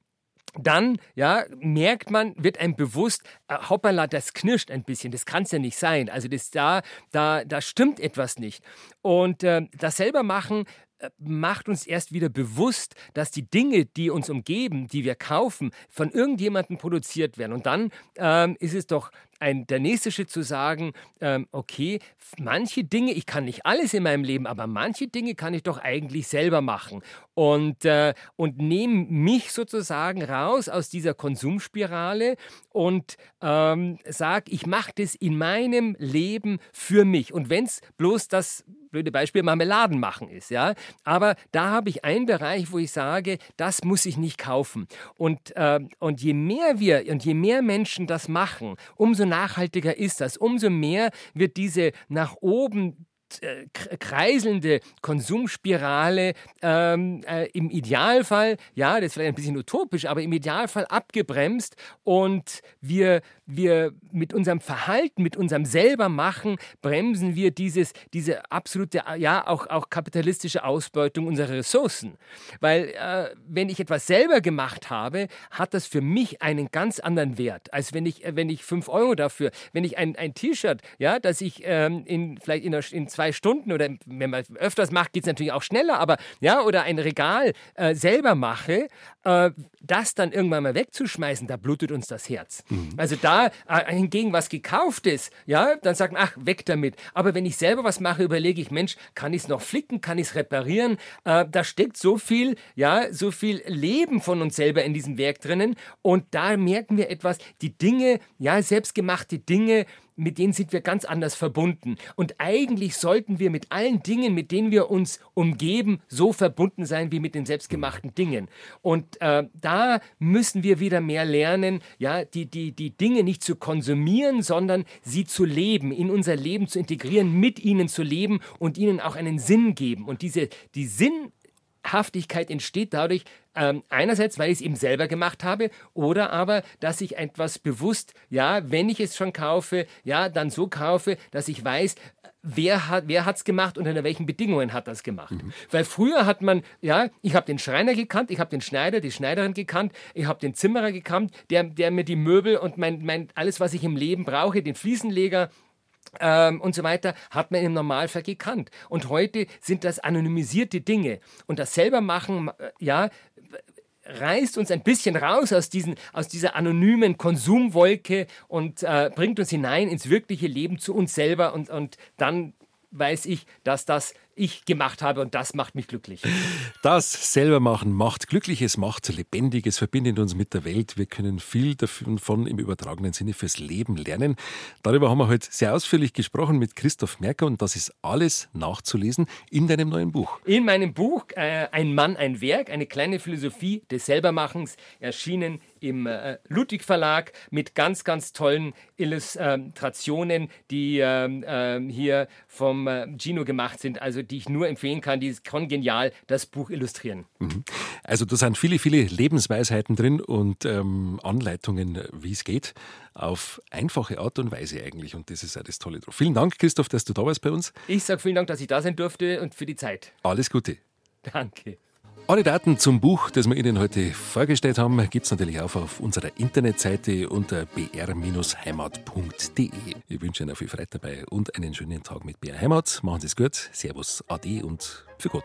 dann ja, merkt man, wird einem bewusst, äh, hoppala, das knirscht ein bisschen, das kann es ja nicht sein. Also das, da, da, da stimmt etwas nicht. Und äh, das selber machen äh, macht uns erst wieder bewusst, dass die Dinge, die uns umgeben, die wir kaufen, von irgendjemandem produziert werden. Und dann ähm, ist es doch ein, der nächste Schritt zu sagen, ähm, okay, manche Dinge, ich kann nicht alles in meinem Leben, aber manche Dinge kann ich doch eigentlich selber machen. Und, äh, und nehme mich sozusagen raus aus dieser Konsumspirale und ähm, sage, ich mache das in meinem Leben für mich. Und wenn es bloß das blöde Beispiel Marmeladen machen ist, ja. Aber da habe ich einen Bereich, wo ich sage, das muss ich nicht kaufen. Und, äh, und je mehr wir und je mehr Menschen das machen, umso nachhaltiger ist das, umso mehr wird diese nach oben äh, kreiselnde Konsumspirale ähm, äh, im Idealfall, ja, das ist vielleicht ein bisschen utopisch, aber im Idealfall abgebremst und wir, wir mit unserem Verhalten, mit unserem Selbermachen bremsen wir dieses, diese absolute, ja, auch, auch kapitalistische Ausbeutung unserer Ressourcen. Weil äh, wenn ich etwas selber gemacht habe, hat das für mich einen ganz anderen Wert, als wenn ich, wenn ich fünf Euro dafür, wenn ich ein, ein T-Shirt, ja, das ich ähm, in, vielleicht in, in zwei Stunden oder wenn man öfters macht, geht es natürlich auch schneller, aber ja, oder ein Regal äh, selber mache, äh, das dann irgendwann mal wegzuschmeißen, da blutet uns das Herz. Mhm. Also da äh, hingegen was gekauftes, ja, dann sagt man, ach, weg damit. Aber wenn ich selber was mache, überlege ich, Mensch, kann ich es noch flicken, kann ich es reparieren? Äh, da steckt so viel, ja, so viel Leben von uns selber in diesem Werk drinnen und da merken wir etwas, die Dinge, ja, selbstgemachte Dinge, mit denen sind wir ganz anders verbunden. Und eigentlich sollten wir mit allen Dingen, mit denen wir uns umgeben, so verbunden sein wie mit den selbstgemachten Dingen. Und äh, da müssen wir wieder mehr lernen, ja, die, die, die Dinge nicht zu konsumieren, sondern sie zu leben, in unser Leben zu integrieren, mit ihnen zu leben und ihnen auch einen Sinn geben. Und diese, die Sinn Haftigkeit entsteht dadurch, ähm, einerseits, weil ich es eben selber gemacht habe, oder aber, dass ich etwas bewusst, ja, wenn ich es schon kaufe, ja, dann so kaufe, dass ich weiß, wer hat wer hat's gemacht und unter welchen Bedingungen hat das gemacht. Mhm. Weil früher hat man, ja, ich habe den Schreiner gekannt, ich habe den Schneider, die Schneiderin gekannt, ich habe den Zimmerer gekannt, der, der mir die Möbel und mein, mein, alles, was ich im Leben brauche, den Fliesenleger, ähm, und so weiter, hat man im Normalfall gekannt. Und heute sind das anonymisierte Dinge. Und das selber machen, äh, ja, reißt uns ein bisschen raus aus, diesen, aus dieser anonymen Konsumwolke und äh, bringt uns hinein ins wirkliche Leben zu uns selber und, und dann weiß ich, dass das ich gemacht habe und das macht mich glücklich. Das selber machen macht glücklich, es macht lebendig, es verbindet uns mit der Welt. Wir können viel davon im übertragenen Sinne fürs Leben lernen. Darüber haben wir heute sehr ausführlich gesprochen mit Christoph Merker und das ist alles nachzulesen in deinem neuen Buch. In meinem Buch äh, Ein Mann, ein Werk, eine kleine Philosophie des Selbermachens, erschienen im äh, Ludwig Verlag mit ganz, ganz tollen Illustrationen, die äh, hier vom äh, Gino gemacht sind. Also die ich nur empfehlen kann, die kann genial das Buch illustrieren. Mhm. Also da sind viele, viele Lebensweisheiten drin und ähm, Anleitungen, wie es geht, auf einfache Art und Weise eigentlich. Und das ist ja das Tolle drauf. Vielen Dank, Christoph, dass du da warst bei uns. Ich sage vielen Dank, dass ich da sein durfte und für die Zeit. Alles Gute. Danke. Alle Daten zum Buch, das wir Ihnen heute vorgestellt haben, gibt es natürlich auch auf unserer Internetseite unter br-heimat.de. Ich wünsche Ihnen viel Freude dabei und einen schönen Tag mit BR Heimat. Machen Sie es gut. Servus, Ade und für Gott.